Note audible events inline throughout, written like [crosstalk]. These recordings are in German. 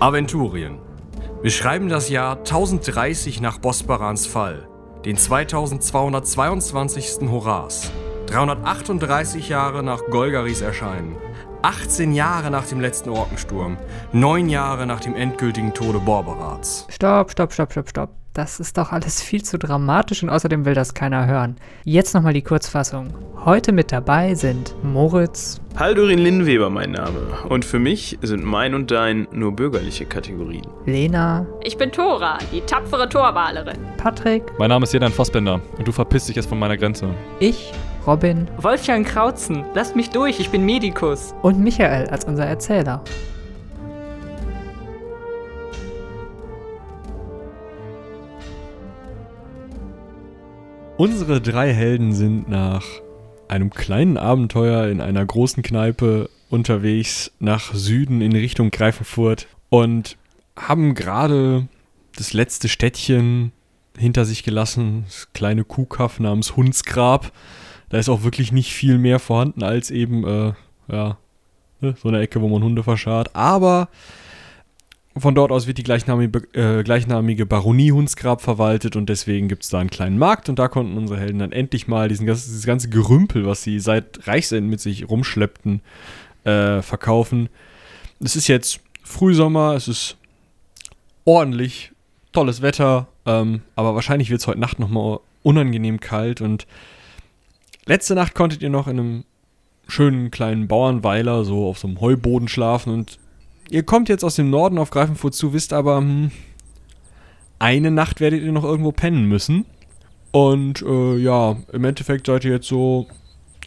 Aventurien. Wir schreiben das Jahr 1030 nach Bosbarans Fall, den 2222. Horas, 338 Jahre nach Golgaris Erscheinen, 18 Jahre nach dem letzten Orkensturm, 9 Jahre nach dem endgültigen Tode Borberats. Stopp, stopp, stopp, stopp, stopp. Das ist doch alles viel zu dramatisch und außerdem will das keiner hören. Jetzt nochmal die Kurzfassung. Heute mit dabei sind Moritz, Haldurin Linnweber mein Name. Und für mich sind mein und dein nur bürgerliche Kategorien. Lena, Ich bin Tora, die tapfere Torwalerin. Patrick, Mein Name ist Jedan Fassbender und du verpisst dich jetzt von meiner Grenze. ich, Robin Wolfgang Krautzen, lasst mich durch, ich bin Medikus. und Michael als unser Erzähler. Unsere drei Helden sind nach einem kleinen Abenteuer in einer großen Kneipe unterwegs nach Süden in Richtung Greifenfurt und haben gerade das letzte Städtchen hinter sich gelassen, das kleine Kuhkaff namens Hundsgrab. Da ist auch wirklich nicht viel mehr vorhanden als eben, äh, ja, ne, so eine Ecke, wo man Hunde verscharrt. Aber von dort aus wird die gleichnamige, äh, gleichnamige Baronie Hundsgrab verwaltet und deswegen gibt es da einen kleinen Markt und da konnten unsere Helden dann endlich mal diesen, dieses ganze Gerümpel, was sie seit Reichsenden mit sich rumschleppten, äh, verkaufen. Es ist jetzt Frühsommer, es ist ordentlich, tolles Wetter, ähm, aber wahrscheinlich wird es heute Nacht nochmal unangenehm kalt und letzte Nacht konntet ihr noch in einem schönen kleinen Bauernweiler so auf so einem Heuboden schlafen und ihr kommt jetzt aus dem Norden auf Greifenfurt zu, wisst aber, hm, eine Nacht werdet ihr noch irgendwo pennen müssen. Und äh, ja, im Endeffekt seid ihr jetzt so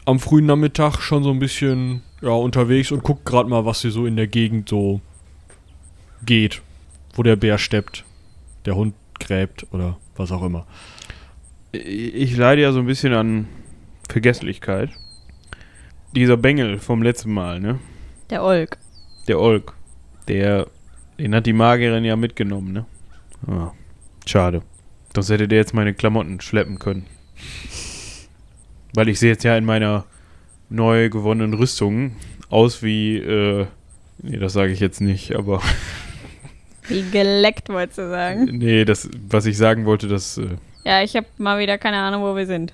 am frühen Nachmittag schon so ein bisschen ja, unterwegs und guckt gerade mal, was hier so in der Gegend so geht. Wo der Bär steppt, der Hund gräbt oder was auch immer. Ich leide ja so ein bisschen an Vergesslichkeit. Dieser Bengel vom letzten Mal, ne? Der Olk. Der Olk. Der, den hat die Magierin ja mitgenommen, ne? Ah, schade. Sonst hätte der jetzt meine Klamotten schleppen können. Weil ich sehe jetzt ja in meiner neu gewonnenen Rüstung aus wie, äh, nee, das sage ich jetzt nicht, aber [laughs] Wie geleckt, wolltest du sagen? nee, das, was ich sagen wollte, das, äh, Ja, ich habe mal wieder keine Ahnung, wo wir sind.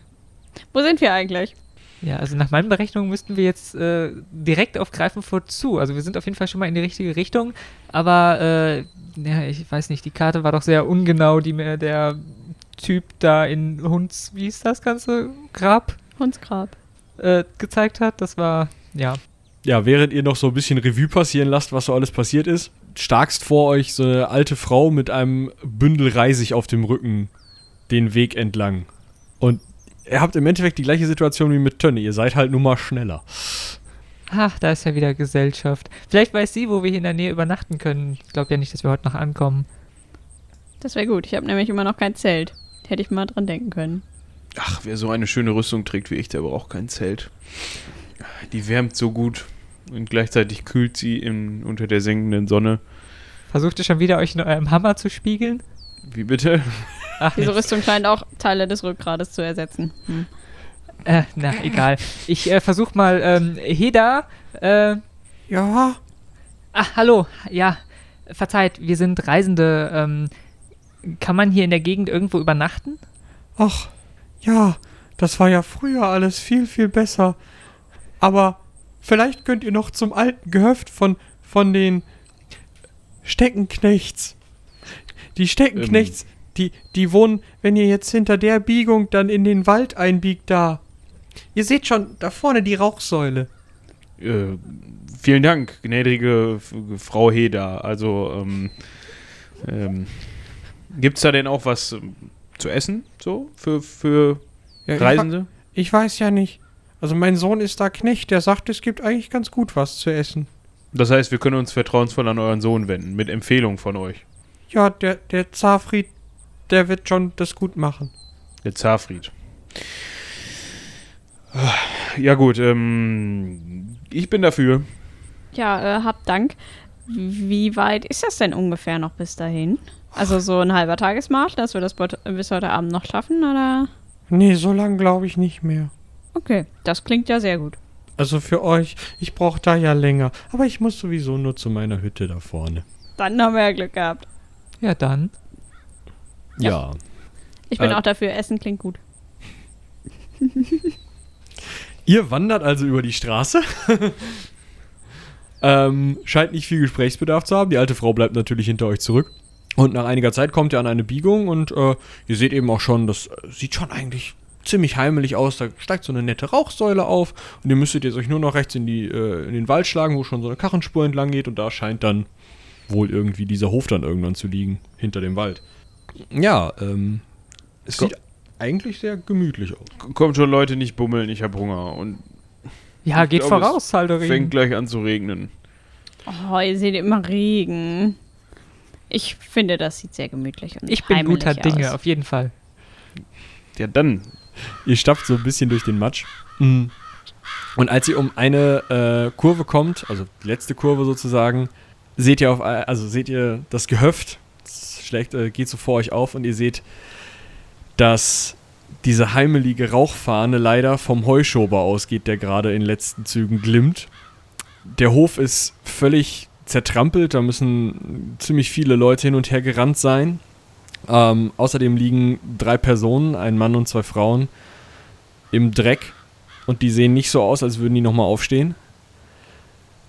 Wo sind wir eigentlich? Ja, also nach meinen Berechnungen müssten wir jetzt äh, direkt auf Greifenfurt zu. Also wir sind auf jeden Fall schon mal in die richtige Richtung. Aber äh, ja, ich weiß nicht, die Karte war doch sehr ungenau, die mir der Typ da in Hunds, wie hieß das ganze Grab Hundsgrab. äh, gezeigt hat. Das war, ja. Ja, während ihr noch so ein bisschen Revue passieren lasst, was so alles passiert ist, starkst vor euch so eine alte Frau mit einem Bündel Reisig auf dem Rücken den Weg entlang. Und ihr habt im Endeffekt die gleiche Situation wie mit Tönne. Ihr seid halt nur mal schneller. Ach, da ist ja wieder Gesellschaft. Vielleicht weiß sie, wo wir hier in der Nähe übernachten können. Ich glaube ja nicht, dass wir heute noch ankommen. Das wäre gut. Ich habe nämlich immer noch kein Zelt. Hätte ich mal dran denken können. ach, wer so eine schöne Rüstung trägt wie ich, der braucht kein Zelt. Die wärmt so gut und gleichzeitig kühlt sie in, unter der sengenden Sonne. Versucht ihr schon wieder, euch in eurem Hammer zu spiegeln? Wie bitte? Ach, Diese nicht. Rüstung scheint auch Teile des Rückgrades zu ersetzen. Hm. Äh, na, egal. Ich äh, versuch mal, ähm, Heda, äh, Ja. ach, hallo, ja, verzeiht, wir sind Reisende, ähm, kann man hier in der Gegend irgendwo übernachten? Ach, ja, das war ja früher alles viel, viel besser. Aber vielleicht könnt ihr noch zum alten Gehöft von, von den Steckenknechts. Die Steckenknechts, die, die wohnen, wenn ihr jetzt hinter der Biegung dann in den Wald einbiegt, da. Ihr seht schon, da vorne die Rauchsäule. Äh, vielen Dank, gnädige Frau Heda. Also, ähm, ähm, gibt's da denn auch was ähm, zu essen, so, für, für Ja, ich Reisende? Ich weiß ja nicht. Also mein Sohn ist da Knecht, der sagt, es gibt eigentlich ganz gut was zu essen. Das heißt, wir können uns vertrauensvoll an euren Sohn wenden, mit Empfehlung von euch. Ja, der, der Zafried, der wird schon das gut machen. Der Zafried. Ja gut, ähm, ich bin dafür. Ja, äh, habt Dank. Wie weit ist das denn ungefähr noch bis dahin? Also so ein halber Tagesmarsch, dass wir das bis heute Abend noch schaffen, oder? Nee, so lang glaube ich nicht mehr. Okay, das klingt ja sehr gut. Also für euch, ich brauche da ja länger. Aber ich muss sowieso nur zu meiner Hütte da vorne. Dann haben wir ja Glück gehabt. Ja, dann. Ja. Ich bin Äh, auch dafür, Essen klingt gut. [laughs] Ihr wandert also über die Straße. [laughs] ähm, scheint nicht viel Gesprächsbedarf zu haben. Die alte Frau bleibt natürlich hinter euch zurück. Und nach einiger Zeit kommt ihr an eine Biegung und äh, ihr seht eben auch schon, das äh, sieht schon eigentlich ziemlich heimelig aus. Da steigt so eine nette Rauchsäule auf und ihr müsstet jetzt euch nur noch rechts in, die, äh, in den Wald schlagen, wo schon so eine Karrenspur entlang geht und da scheint dann wohl irgendwie dieser Hof dann irgendwann zu liegen, hinter dem Wald. Ja, ähm, es sieht eigentlich sehr gemütlich aus. Kommt schon Leute, nicht bummeln, ich habe Hunger. Und Ja, geht glaube, voraus, Saldorin. fängt gleich an zu regnen. Oh, ihr seht immer Regen. Ich finde, das sieht sehr gemütlich und Ich bin guter Dinge, aus. auf jeden Fall. Ja, dann. Ihr stapft so ein bisschen durch den Matsch. Mhm. Und als ihr um eine äh, Kurve kommt, also die letzte Kurve sozusagen, seht ihr auf, also seht ihr das Gehöft, schlägt, äh, geht so vor euch auf und ihr seht, dass diese heimelige Rauchfahne leider vom Heuschober ausgeht, der gerade in den letzten Zügen glimmt. Der Hof ist völlig zertrampelt, da müssen ziemlich viele Leute hin und her gerannt sein. Ähm, außerdem liegen drei Personen, ein Mann und zwei Frauen, im Dreck und die sehen nicht so aus, als würden die nochmal aufstehen.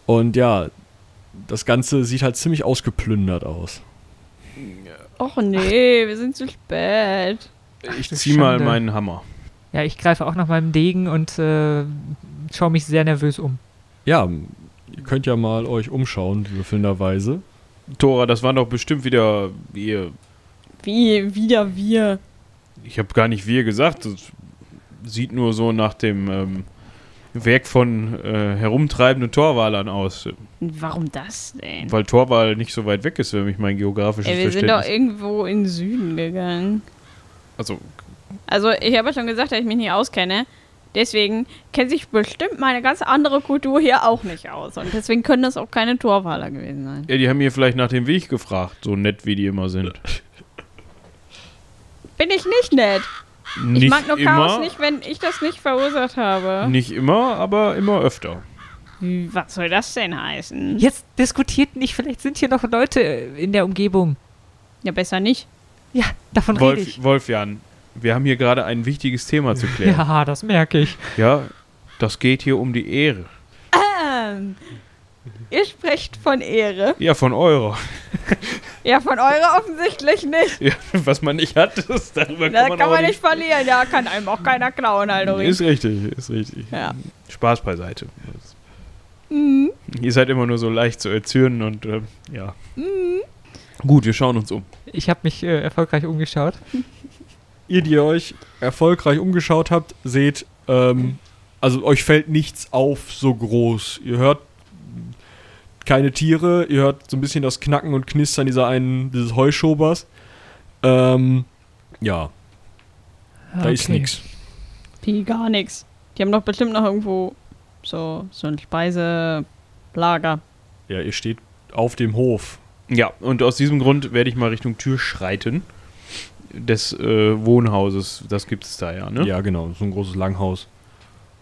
Und ja, das Ganze sieht halt ziemlich ausgeplündert aus. Och nee, wir sind zu spät. Ich du zieh mal meinen Hammer. Ja, ich greife auch nach meinem Degen und äh, schaue mich sehr nervös um. Ja, ihr könnt ja mal euch umschauen, würfelnderweise. Tora, das waren doch bestimmt wieder wir. Wie, wieder wir. Ich habe gar nicht wir gesagt. Das sieht nur so nach dem ähm, Werk von äh, herumtreibenden Torwalern aus. Warum das denn? Weil Torwal nicht so weit weg ist, wenn mich mein geografisches Ey, wir sind doch Verständnis... irgendwo in den Süden gegangen. Also, Also, ich habe ja schon gesagt, dass ich mich nicht auskenne. Deswegen kennt sich bestimmt meine ganz andere Kultur hier auch nicht aus. Und deswegen können das auch keine Torwaler gewesen sein. ja, die haben hier vielleicht nach dem Weg gefragt, so nett wie die immer sind. Bin ich nicht nett. Nicht ich mag nur immer, Chaos nicht, wenn ich das nicht verursacht habe. Nicht immer, aber immer öfter. Was soll das denn heißen? Jetzt diskutiert nicht, vielleicht sind hier noch Leute in der Umgebung. Ja, besser nicht. Ja, davon rede ich. Wolf, Wolfjan, wir haben hier gerade ein wichtiges Thema zu klären. Ja, das merke ich. Ja, das geht hier um die Ehre. Ähm, ihr sprecht von Ehre. Ja, von eurer. Ja, von eurer offensichtlich nicht. Ja, was man nicht hat, das, darüber Da kann man, kann man nicht verlieren. Ja, kann einem auch keiner klauen, Aldorin. Ist richtig, ist richtig. Ja. Spaß beiseite. Mhm. Ihr seid immer nur so leicht zu erzürnen und ähm, ja. Mhm. Gut, wir schauen uns um. Ich habe mich äh, erfolgreich umgeschaut. [laughs] Ihr, die euch erfolgreich umgeschaut habt, seht, ähm, also euch fällt nichts auf so groß. Ihr hört keine Tiere, ihr hört so ein bisschen das Knacken und Knistern dieser einen, dieses Heuschobers. Ähm, ja, da ist Okay. nichts. Wie gar nichts. Die haben doch bestimmt noch irgendwo so, so ein Speiselager. Ja, ihr steht auf dem Hof. Ja, und aus diesem Grund werde ich mal Richtung Tür schreiten. Des äh, Wohnhauses. Das gibt es da ja, ne? Ja, genau, so ein großes Langhaus.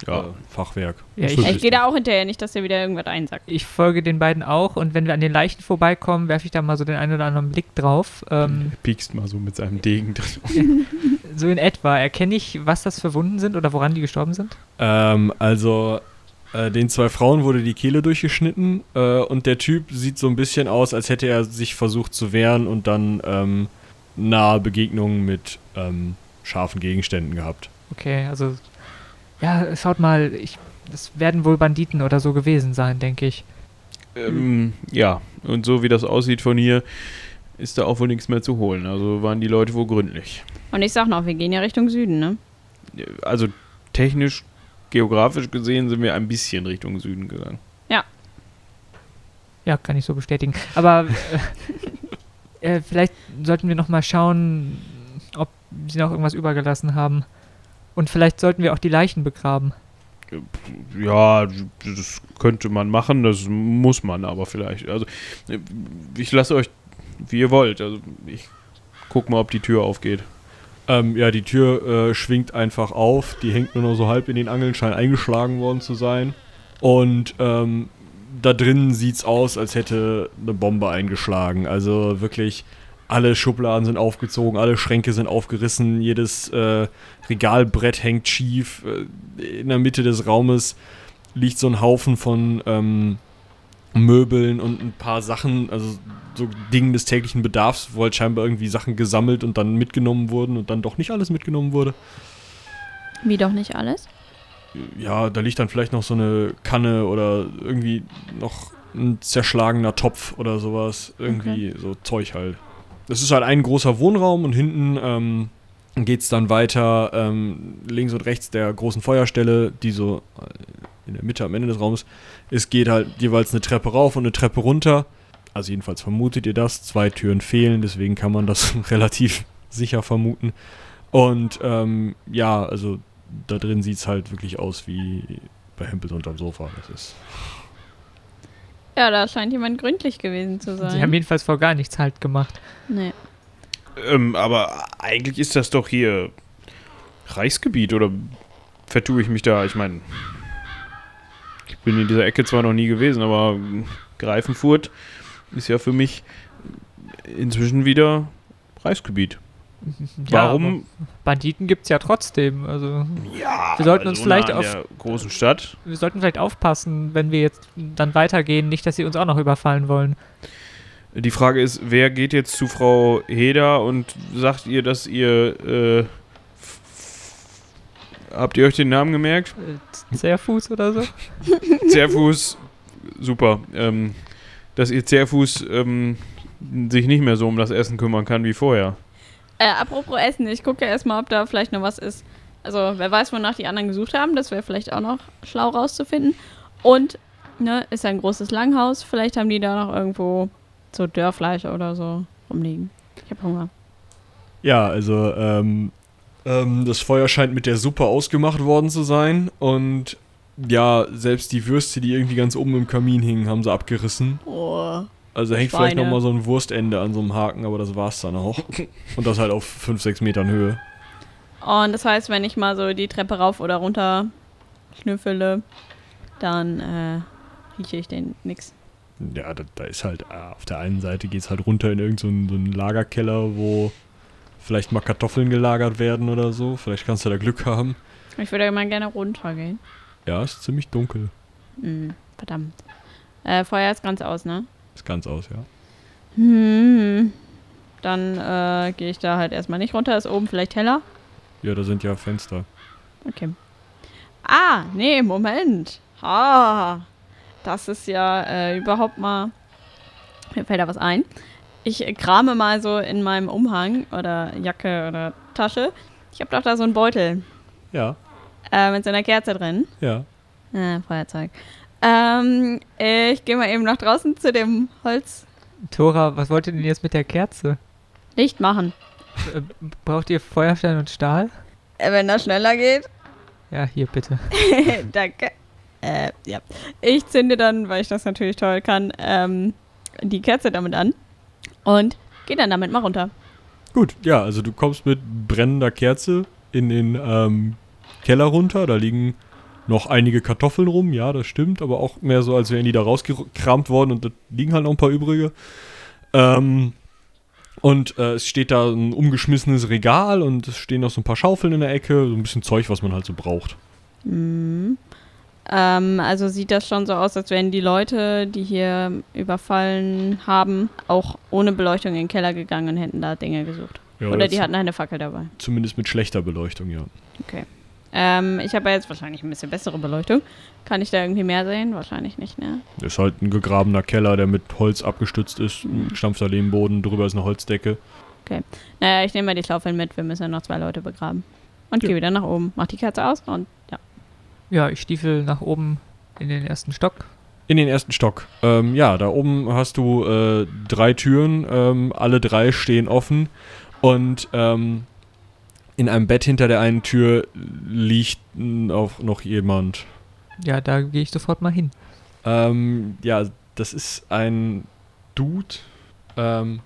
Ja. Äh, Fachwerk. Ja, ich- Ich gehe da auch hinterher, nicht, dass der wieder irgendwas einsackt. Ich folge den beiden auch und wenn wir an den Leichen vorbeikommen, werfe ich da mal so den einen oder anderen Blick drauf. Ähm, [laughs] Piekst mal so mit seinem Degen. drin. [laughs] so in etwa. Erkenne ich, was das für Wunden sind oder woran die gestorben sind? Ähm, also, äh, den zwei Frauen wurde die Kehle durchgeschnitten äh, und der Typ sieht so ein bisschen aus, als hätte er sich versucht zu wehren und dann ähm, nahe Begegnungen mit ähm, scharfen Gegenständen gehabt. Okay, also. Ja, schaut mal, ich, das werden wohl Banditen oder so gewesen sein, denke ich. ähm, ja, und so wie das aussieht von hier, ist da auch wohl nichts mehr zu holen. Also waren die Leute wohl gründlich. Und ich sag noch, wir gehen ja Richtung Süden, ne? Also technisch, geografisch gesehen sind wir ein bisschen Richtung Süden gegangen. Ja, kann ich so bestätigen. Aber äh, [laughs] äh, vielleicht sollten wir noch mal schauen, ob sie noch irgendwas übergelassen haben. Und vielleicht sollten wir auch die Leichen begraben. Ja, das könnte man machen, das muss man aber vielleicht. Also, ich lasse euch, wie ihr wollt. Also, ich guck mal, ob die Tür aufgeht. Ähm, ja, die Tür äh, schwingt einfach auf, die hängt nur noch so halb in den Angeln, scheint eingeschlagen worden zu sein. Und ähm, da drin sieht's aus, als hätte eine Bombe eingeschlagen. Also wirklich alle Schubladen sind aufgezogen, alle Schränke sind aufgerissen, jedes äh, Regalbrett hängt schief. Äh, In der Mitte des Raumes liegt so ein Haufen von ähm, Möbeln und ein paar Sachen, also so Dingen des täglichen Bedarfs, wo halt scheinbar irgendwie Sachen gesammelt und dann mitgenommen wurden und dann doch nicht alles mitgenommen wurde. Wie doch nicht alles? Ja, da liegt dann vielleicht noch so eine Kanne oder irgendwie noch ein zerschlagener Topf oder sowas. Irgendwie so Zeug halt. Das ist halt ein großer Wohnraum und hinten ähm, geht es dann weiter ähm, links und rechts der großen Feuerstelle, die so äh, in der Mitte am Ende des Raumes ist, geht halt jeweils eine Treppe rauf und eine Treppe runter. Also jedenfalls vermutet ihr das. Zwei Türen fehlen, deswegen kann man das [laughs] relativ sicher vermuten. Und ähm, ja, also da drin sieht es halt wirklich aus wie bei Hempels unterm Sofa. Das ist Ja, da scheint jemand gründlich gewesen zu sein. Sie haben jedenfalls vor gar nichts halt gemacht. nee. Ähm, aber eigentlich ist das doch hier Reichsgebiet oder vertue ich mich da? Ich meine, ich bin in dieser Ecke zwar noch nie gewesen, aber Greifenfurt ist ja für mich inzwischen wieder Reichsgebiet. Ja, Warum? Banditen gibt's ja trotzdem. Also Ja, Wir sollten uns so vielleicht nah auf- der großen Stadt. wir sollten vielleicht aufpassen, wenn wir jetzt dann weitergehen, nicht, dass sie uns auch noch überfallen wollen. Die Frage ist, wer geht jetzt zu Frau Heder und sagt ihr, dass ihr äh, habt ihr euch den Namen gemerkt? Äh, Zerfuß oder so? [laughs] Zerfuß, super. Ähm, dass ihr Zerfuß ähm, sich nicht mehr so um das Essen kümmern kann wie vorher. Äh, apropos Essen, ich gucke erstmal, ob da vielleicht noch was ist. Also, wer weiß, wonach die anderen gesucht haben. Das wäre vielleicht auch noch schlau rauszufinden. Und, ne, ist ja ein großes Langhaus. Vielleicht haben die da noch irgendwo so Dörrfleisch oder so rumliegen. Ich habe Hunger. Ja, also ähm, ähm, das Feuer scheint mit der Suppe ausgemacht worden zu sein und ja, selbst die Würste, die irgendwie ganz oben im Kamin hingen, haben sie abgerissen. Oh. Also hängt vielleicht Schweine. noch mal so ein Wurstende an so einem Haken, aber das war's dann auch. [laughs] Und das halt auf 5, 6 Metern Höhe. Und das heißt, wenn ich mal so die Treppe rauf oder runter schnüffele, dann äh, rieche ich den nix. Ja, da, da ist halt, äh, auf der einen Seite geht's halt runter in irgendeinen so einen Lagerkeller, wo vielleicht mal Kartoffeln gelagert werden oder so. Vielleicht kannst du da Glück haben. Ich würde mal gerne runtergehen. Ja, ist ziemlich dunkel. Hm, verdammt. Äh, Feuer ist ganz aus, ne? Ist ganz aus, ja. Hm. Dann äh, gehe ich da halt erstmal nicht runter. Ist oben vielleicht heller? Ja, da sind ja Fenster. Okay. Ah, nee, Moment. Ah, das ist ja äh, überhaupt mal. Mir fällt da was ein. Ich krame mal so in meinem Umhang oder Jacke oder Tasche. Ich habe doch da so einen Beutel Ja, äh, mit so einer Kerze drin. ja. Äh, Feuerzeug. Ähm, ich gehe mal eben nach draußen zu dem Holzlicht Tora, was wollt ihr denn jetzt mit der Kerze? machen. Äh, braucht ihr Feuerstein und Stahl? Äh, wenn das schneller geht. Ja, hier bitte. [laughs] Danke. Äh, ja. Ich zünde dann, weil ich das natürlich toll kann, ähm, die Kerze damit an und gehe dann damit mal runter. Gut, ja, also du kommst mit brennender Kerze in den ähm, Keller runter. Da liegen noch einige Kartoffeln rum, ja, das stimmt, aber auch mehr so, als wären die da rausgekramt worden und da liegen halt noch ein paar übrige. Ähm, und äh, es steht da ein umgeschmissenes Regal und es stehen noch so ein paar Schaufeln in der Ecke, so ein bisschen Zeug, was man halt so braucht. Mhm. Ähm, also sieht das schon so aus, als wären die Leute, die hier überfallen haben, auch ohne Beleuchtung in den Keller gegangen und hätten da Dinge gesucht. Ja, Oder die hatten eine Fackel dabei. Zumindest mit schlechter Beleuchtung, ja. Okay. Ähm, ich habe ja jetzt wahrscheinlich ein bisschen bessere Beleuchtung. Kann ich da irgendwie mehr sehen? Wahrscheinlich nicht, ne? Ist halt ein gegrabener Keller, der mit Holz abgestützt ist, ein gestampfter Lehmboden, drüber ist eine Holzdecke. Naja, ich nehme mal die Schaufeln mit. Wir müssen ja noch zwei Leute begraben. Und Ja. gehe wieder nach oben. Mach die Kerze aus und ja. Ja, ich stiefel nach oben in den ersten Stock. In den ersten Stock. Ähm, ja, da oben hast du äh, drei Türen, ähm, alle drei stehen offen und ähm, in einem Bett hinter der einen Tür liegt auch noch jemand. Ja, da gehe ich sofort mal hin. Ähm, ja, das ist ein Dude, ähm,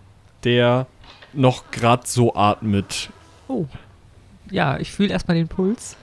der noch gerade so atmet. Ja, ich fühle erstmal den Puls.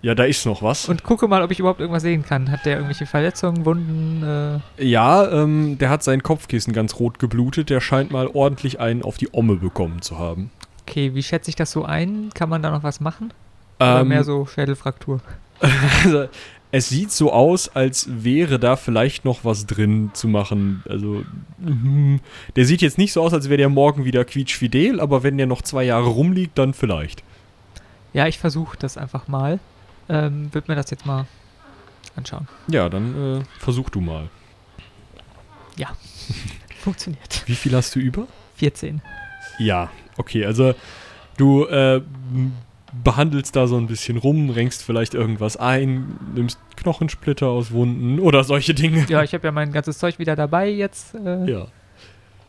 Ja, da ist noch was. und gucke mal, ob ich überhaupt irgendwas sehen kann. Hat der irgendwelche Verletzungen, Wunden? Äh, ja, ähm, der hat sein Kopfkissen ganz rot geblutet. Der scheint mal ordentlich einen auf die Omme bekommen zu haben. Okay, wie schätze ich das so ein? Kann man da noch was machen? Oder Ähm, mehr so Schädelfraktur? [laughs] Also, es sieht so aus, als wäre da vielleicht noch was drin zu machen. Also, mhm. der sieht jetzt nicht so aus, als wäre der morgen wieder quietschfidel, aber wenn der noch zwei Jahre rumliegt, dann vielleicht. Ja, ich versuche das einfach mal. Ähm, Würde mir das jetzt mal anschauen. Ja, dann äh, versuch du mal. [laughs] Funktioniert. Wie viel hast du über? 14. Ja, okay, also du äh, behandelst da so ein bisschen rum, renkst vielleicht irgendwas ein, nimmst Knochensplitter aus Wunden oder solche Dinge. Ja, ich habe ja mein ganzes Zeug wieder dabei jetzt. Äh, Ja.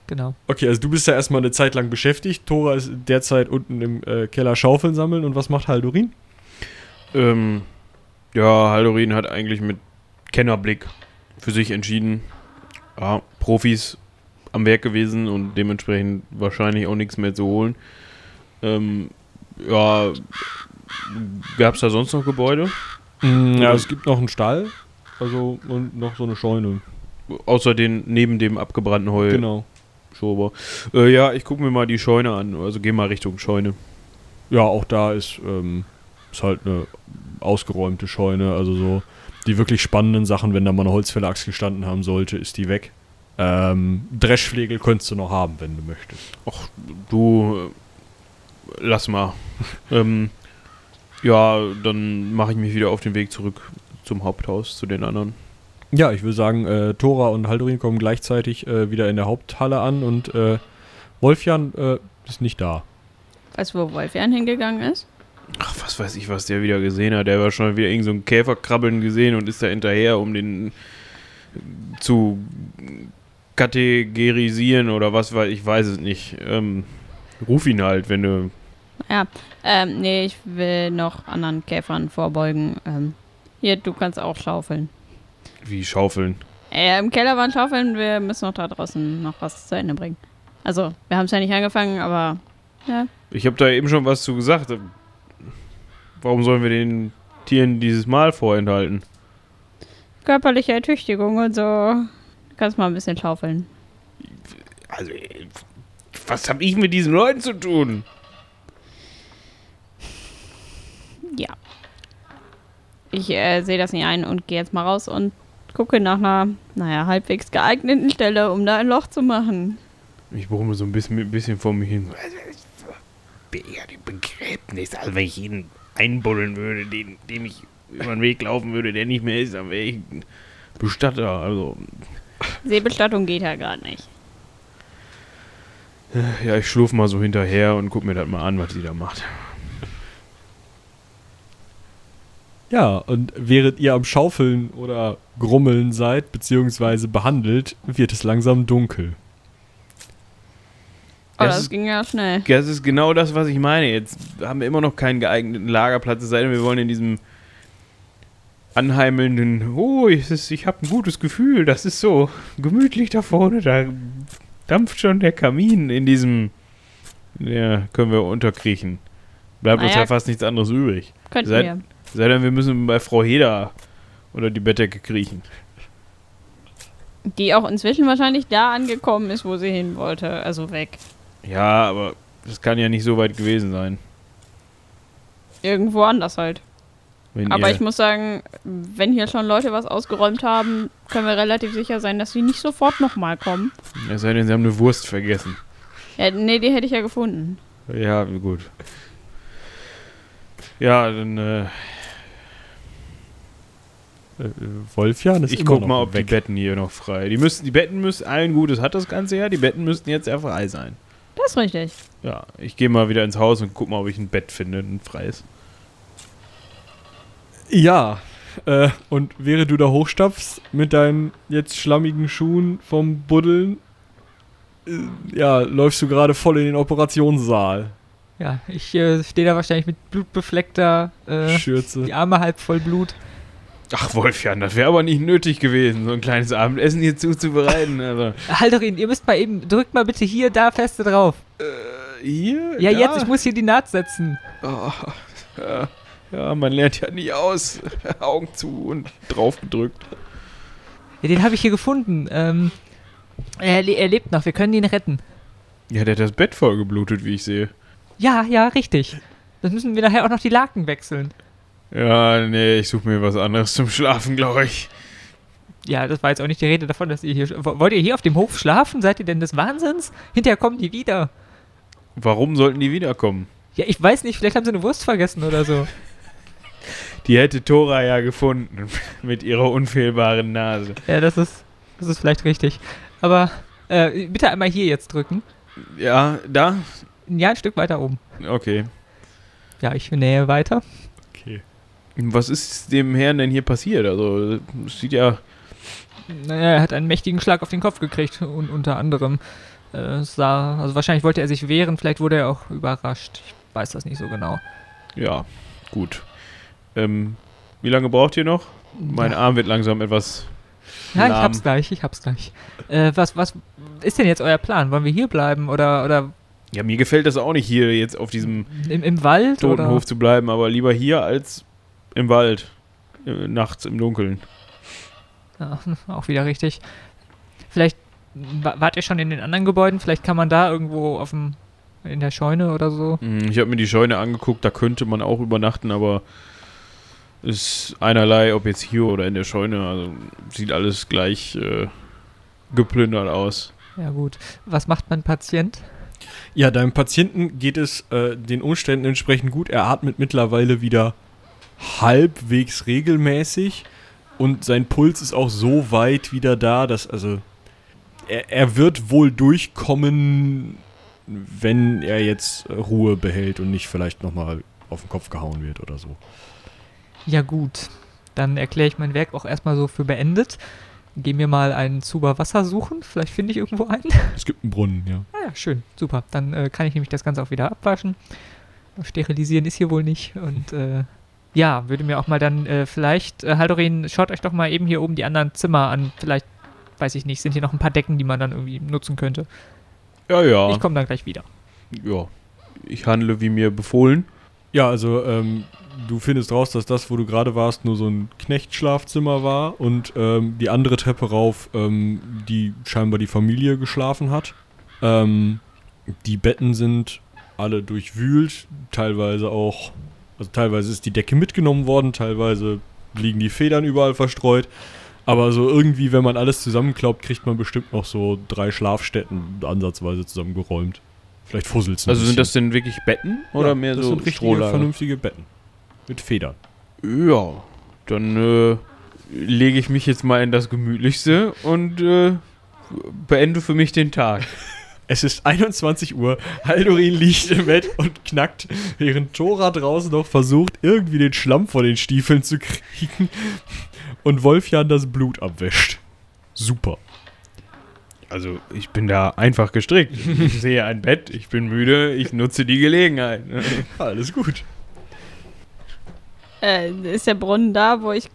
Genau. Okay, also du bist ja erstmal eine Zeit lang beschäftigt. Tora ist derzeit unten im äh, Keller Schaufeln sammeln. Und was macht Haldorin? Ähm, ja, Haldorin hat eigentlich mit Kennerblick für sich entschieden. Ja, Profis am Werk gewesen und dementsprechend wahrscheinlich auch nichts mehr zu holen. Ähm, ja, gab es da sonst noch Gebäude? Ja, es gibt noch einen Stall. Also und noch so eine Scheune. Außer den neben dem abgebrannten Heu. Genau. Schober. Äh, ja, ich gucke mir mal die Scheune an. Also geh mal Richtung Scheune. Ja, auch da ist, ähm, ist halt eine ausgeräumte Scheune. Also so die wirklich spannenden Sachen, wenn da mal eine Holzfällerachs gestanden haben sollte, ist die weg. Ähm, Dreschflegel könntest du noch haben, wenn du möchtest. Ach, du, äh, lass mal. [laughs] ähm, ja, dann mache ich mich wieder auf den Weg zurück zum Haupthaus, zu den anderen. Ja, ich würde sagen, äh, Tora und Haldorin kommen gleichzeitig äh, wieder in der Haupthalle an und äh, Wolfjan äh, ist nicht da. Weißt du, wo Wolfjan hingegangen ist? Ach, was weiß ich, was der wieder gesehen hat. Der war schon wieder irgend so einen Käfer krabbeln gesehen und ist da hinterher, um den zu kategorisieren oder was weiß ich, weiß es nicht. Ähm, ruf ihn halt, wenn du. Ja, ähm, nee, ich will noch anderen Käfern vorbeugen. Ähm, hier, du kannst auch schaufeln. Wie schaufeln. Äh, Im Keller waren Schaufeln, wir müssen noch da draußen noch was zu Ende bringen. Also, wir haben es ja nicht angefangen, aber ja. Ich habe da eben schon was zu gesagt. Warum sollen wir den Tieren dieses Mal vorenthalten? Körperliche Ertüchtigung und so. Du kannst mal ein bisschen schaufeln. Also, was habe ich mit diesen Leuten zu tun? Ja. Ich äh, sehe das nicht ein und gehe jetzt mal raus und gucke nach einer, naja, halbwegs geeigneten Stelle, um da ein Loch zu machen. Ich brumme so ein bisschen, ein bisschen vor mir hin. Ja, die Begräbnis. Also, wenn ich ihn einbuddeln würde, den, dem ich über den Weg laufen würde, der nicht mehr ist, dann wäre ich ein Bestatter. Also, Seebestattung geht ja gerade nicht. ja, ich schlurf mal so hinterher und guck mir das mal an, was sie da macht. Ja, und während ihr am Schaufeln oder Grummeln seid, beziehungsweise behandelt, wird es langsam dunkel. Oh, Das das, ist- ging ja schnell. Das ist genau das, was ich meine. Jetzt haben wir immer noch keinen geeigneten Lagerplatz, es sei denn, wir wollen in diesem anheimelnden, oh, ist, ich habe ein gutes Gefühl, das ist so gemütlich da vorne, da dampft schon der Kamin in diesem, ja, können wir unterkriechen. Bleibt uns Naja. ja fast nichts anderes übrig. Könnten Seid- wir. Sei denn, wir müssen bei Frau Heder unter die Bettdecke kriechen. Die auch inzwischen wahrscheinlich da angekommen ist, wo sie hin wollte. Also weg. Ja, aber das kann ja nicht so weit gewesen sein. Irgendwo anders halt. Wenn Aber ich muss sagen, wenn hier schon Leute was ausgeräumt haben, können wir relativ sicher sein, dass sie nicht sofort nochmal kommen. es sei denn, sie haben eine Wurst vergessen. Ja, nee, die hätte ich ja gefunden. Ja, gut. Ja, dann äh, Äh, Wolfjan ist ich immer guck noch mal, ob die weg. Betten hier noch frei. Die müssten, die Betten müssen, allen Gutes hat das Ganze ja, die Betten müssten jetzt ja frei sein. Das ist richtig. Ja, ich gehe mal wieder ins Haus und guck mal, ob ich ein Bett finde, ein freies. Ja, äh, und während du da hochstapfst mit deinen jetzt schlammigen Schuhen vom Buddeln, äh, ja, läufst du gerade voll in den Operationssaal. Ja, ich äh, stehe da wahrscheinlich mit blutbefleckter, äh, Schürze. die Arme halb voll Blut. Ach, Wolfjan, das wäre aber nicht nötig gewesen, so ein kleines Abendessen hier zuzubereiten. [laughs] Also, Halterin, ihr müsst mal eben, drückt mal bitte hier, da feste drauf. hier? Ja, da? jetzt, ich muss hier die Naht setzen. Oh, ja. Ja, man lernt ja nie aus. [laughs] Augen zu und drauf gedrückt. Ja, den habe ich hier gefunden. Ähm, er, er lebt noch, wir können ihn retten. Ja, der hat das Bett voll geblutet, wie ich sehe. Ja, ja, richtig. Dann müssen wir nachher auch noch die Laken wechseln. Ja, nee, ich suche mir was anderes zum Schlafen, glaube ich. Ja, das war jetzt auch nicht die Rede davon, dass ihr hier. Wo- Wollt ihr hier auf dem Hof schlafen? Seid ihr denn des Wahnsinns? Hinterher kommen die wieder. Warum sollten die wiederkommen? Ja, ich weiß nicht, vielleicht haben sie eine Wurst vergessen oder so. [laughs] Die hätte Tora ja gefunden [laughs] mit ihrer unfehlbaren Nase. Ja, das ist, das ist vielleicht richtig. Aber äh, bitte einmal hier jetzt drücken. Ja, da? Ja, ein Stück weiter oben. Okay. Ja, ich nähe weiter. Okay. Was ist dem Herrn denn hier passiert? Also, es sieht ja. Naja, er hat einen mächtigen Schlag auf den Kopf gekriegt und unter anderem äh, sah, also wahrscheinlich wollte er sich wehren, vielleicht wurde er auch überrascht. Ich weiß das nicht so genau. Ja, gut. Ähm, wie lange braucht ihr noch? Mein Arm wird langsam etwas. Ja, ich hab's gleich, ich hab's gleich. Äh, was, was ist denn jetzt euer Plan? Wollen wir hier bleiben oder, oder Ja, mir gefällt das auch nicht, hier jetzt auf diesem im, im Wald? oder? Totenhof zu bleiben, aber lieber hier als im Wald. Äh, nachts im Dunkeln. Ja, [laughs] auch wieder richtig. Vielleicht wa- wart ihr schon in den anderen Gebäuden? Vielleicht kann man da irgendwo auf dem, in der Scheune oder so. Hm, Ich habe mir die Scheune angeguckt, da könnte man auch übernachten, aber ist einerlei, ob jetzt hier oder in der Scheune. Also sieht alles gleich äh, geplündert aus. Ja, gut. Was macht mein Patient? Ja, deinem Patienten geht es äh, den Umständen entsprechend gut. Er atmet mittlerweile wieder halbwegs regelmäßig und sein Puls ist auch so weit wieder da, dass also er, er wird wohl durchkommen, wenn er jetzt äh, Ruhe behält und nicht vielleicht nochmal auf den Kopf gehauen wird oder so. Ja, gut. Dann erkläre ich mein Werk auch erstmal so für beendet. Geh mir mal einen Zuber Wasser suchen. Vielleicht finde ich irgendwo einen. Es gibt einen Brunnen, ja. Ah ja, schön. Super. Dann äh, kann ich nämlich das Ganze auch wieder abwaschen. Sterilisieren ist hier wohl nicht. Und äh, ja, würde mir auch mal dann äh, vielleicht, äh, Haldorin, schaut euch doch mal eben hier oben die anderen Zimmer an. Vielleicht, weiß ich nicht, sind hier noch ein paar Decken, die man dann irgendwie nutzen könnte. Ja, ja. Ich komme dann gleich wieder. ja. Ich handle wie mir befohlen. Ja, also ähm, du findest raus, dass das, wo du gerade warst, nur so ein Knechtschlafzimmer war und ähm, die andere Treppe rauf, ähm, die scheinbar die Familie geschlafen hat. Ähm, die Betten sind alle durchwühlt, teilweise auch, also teilweise ist die Decke mitgenommen worden, teilweise liegen die Federn überall verstreut. Aber so irgendwie, wenn man alles zusammenklaubt, kriegt man bestimmt noch so drei Schlafstätten ansatzweise zusammengeräumt. Vielleicht fusselt's ein Also sind das denn wirklich Betten oder Ja, mehr das so sind richtige, Strohlager? vernünftige Betten. Mit Federn. Ja, dann äh, lege ich mich jetzt mal in das Gemütlichste und äh, beende für mich den Tag. [laughs] Es ist 21 Uhr, Haldorin liegt im Bett und knackt, während Tora draußen noch versucht, irgendwie den Schlamm vor den Stiefeln zu kriegen und Wolfjan das Blut abwäscht. Super. Also ich bin da einfach gestrickt. Ich sehe ein Bett, ich bin müde, ich nutze die Gelegenheit. [laughs] Alles gut. Äh, ist der Brunnen da, wo ich